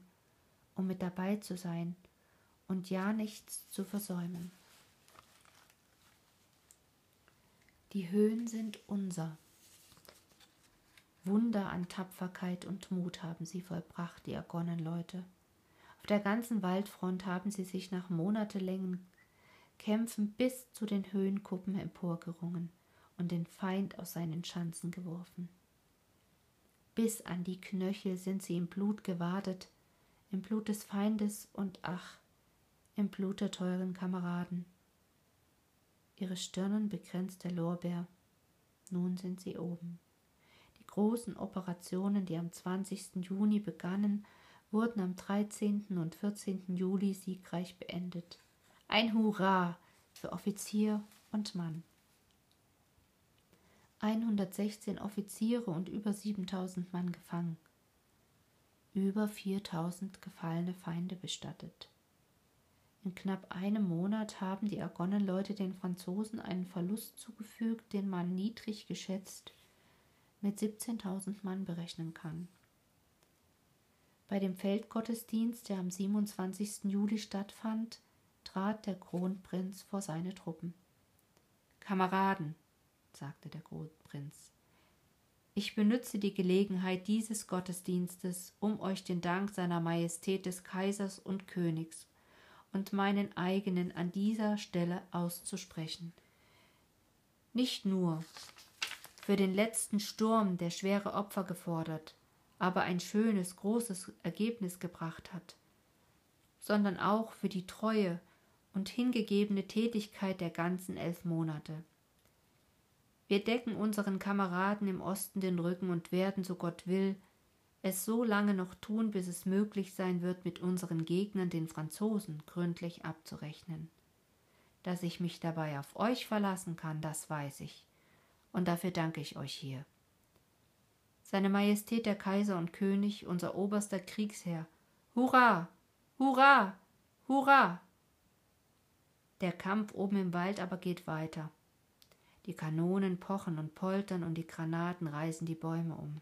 um mit dabei zu sein und ja nichts zu versäumen. Die Höhen sind unser. Wunder an Tapferkeit und Mut haben sie vollbracht, die Argonnenleute. Auf der ganzen Waldfront haben sie sich nach monatelängen Kämpfen bis zu den Höhenkuppen emporgerungen und den Feind aus seinen Schanzen geworfen. Bis an die Knöchel sind sie im Blut gewadet, im Blut des Feindes und ach, im Blut der teuren Kameraden. Ihre Stirnen begrenzt der Lorbeer. Nun sind sie oben. Großen Operationen, die am 20. Juni begannen, wurden am 13. und 14. Juli siegreich beendet. Ein Hurra für Offizier und Mann. 116 Offiziere und über 7000 Mann gefangen. Über 4000 gefallene Feinde bestattet. In knapp einem Monat haben die Argonnenleute den Franzosen einen Verlust zugefügt, den man niedrig geschätzt mit 17.000 Mann berechnen kann. Bei dem Feldgottesdienst, der am 27. Juli stattfand, trat der Kronprinz vor seine Truppen. Kameraden, sagte der Kronprinz, ich benütze die Gelegenheit dieses Gottesdienstes, um euch den Dank seiner Majestät des Kaisers und Königs und meinen eigenen an dieser Stelle auszusprechen. Nicht nur für den letzten Sturm, der schwere Opfer gefordert, aber ein schönes, großes Ergebnis gebracht hat, sondern auch für die Treue und hingegebene Tätigkeit der ganzen elf Monate. Wir decken unseren Kameraden im Osten den Rücken und werden, so Gott will, es so lange noch tun, bis es möglich sein wird, mit unseren Gegnern, den Franzosen, gründlich abzurechnen. Dass ich mich dabei auf euch verlassen kann, das weiß ich, und dafür danke ich euch hier. Seine Majestät der Kaiser und König, unser oberster Kriegsherr. Hurra! Hurra! Hurra! Der Kampf oben im Wald aber geht weiter. Die Kanonen pochen und poltern und die Granaten reißen die Bäume um.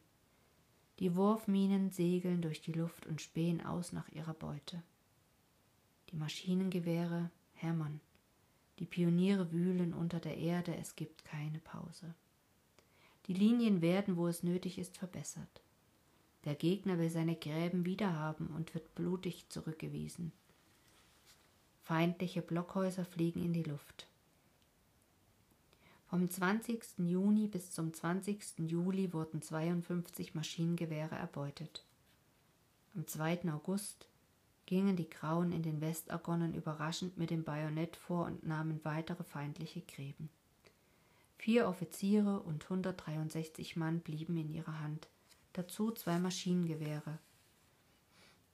Die Wurfminen segeln durch die Luft und spähen aus nach ihrer Beute. Die Maschinengewehre hämmern. Die Pioniere wühlen unter der Erde, es gibt keine Pause. Die Linien werden, wo es nötig ist, verbessert. Der Gegner will seine Gräben wiederhaben und wird blutig zurückgewiesen. Feindliche Blockhäuser fliegen in die Luft. Vom 20. Juni bis zum 20. Juli wurden 52 Maschinengewehre erbeutet. Am 2. August gingen die Grauen in den Westargonnen überraschend mit dem Bajonett vor und nahmen weitere feindliche Gräben. Vier Offiziere und 163 Mann blieben in ihrer Hand, dazu zwei Maschinengewehre.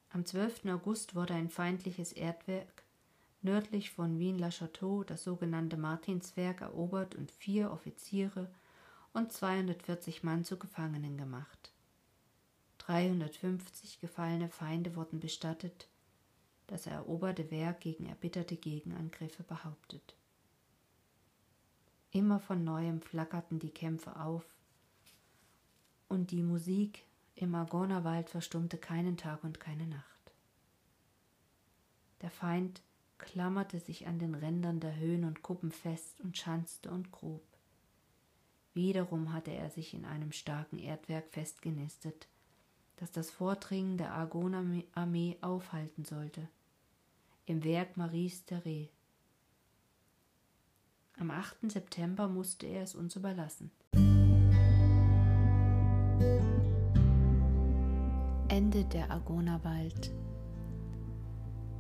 Am 12. August wurde ein feindliches Erdwerk nördlich von Wien-la-Château, das sogenannte Martinswerk, erobert und vier Offiziere und 240 Mann zu Gefangenen gemacht. 350 gefallene Feinde wurden bestattet, das eroberte Werk gegen erbitterte Gegenangriffe behauptet. Immer von neuem flackerten die Kämpfe auf, und die Musik im Argonerwald verstummte keinen Tag und keine Nacht. Der Feind klammerte sich an den Rändern der Höhen und Kuppen fest und schanzte und grub. Wiederum hatte er sich in einem starken Erdwerk festgenistet, das das Vordringen der Argoner-Armee aufhalten sollte, im Werk Maries Therese. Am 8. September musste er es uns überlassen. Ende der Argonawald.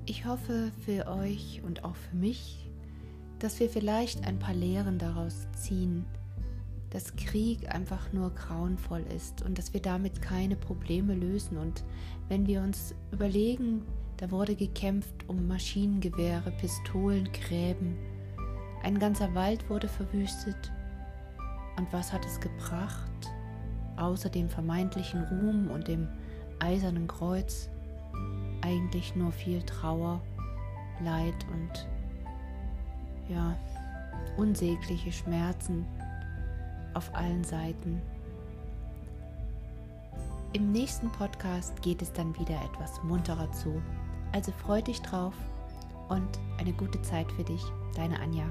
Ich hoffe für euch und auch für mich, dass wir vielleicht ein paar Lehren daraus ziehen, dass Krieg einfach nur grauenvoll ist und dass wir damit keine Probleme lösen. Und wenn wir uns überlegen, da wurde gekämpft um Maschinengewehre, Pistolen, Gräben, ein ganzer Wald wurde verwüstet. Und was hat es gebracht, außer dem vermeintlichen Ruhm und dem eisernen Kreuz? Eigentlich nur viel Trauer, Leid und ja, unsägliche Schmerzen auf allen Seiten. Im nächsten Podcast geht es dann wieder etwas munterer zu. Also freu dich drauf und eine gute Zeit für dich, deine Anja.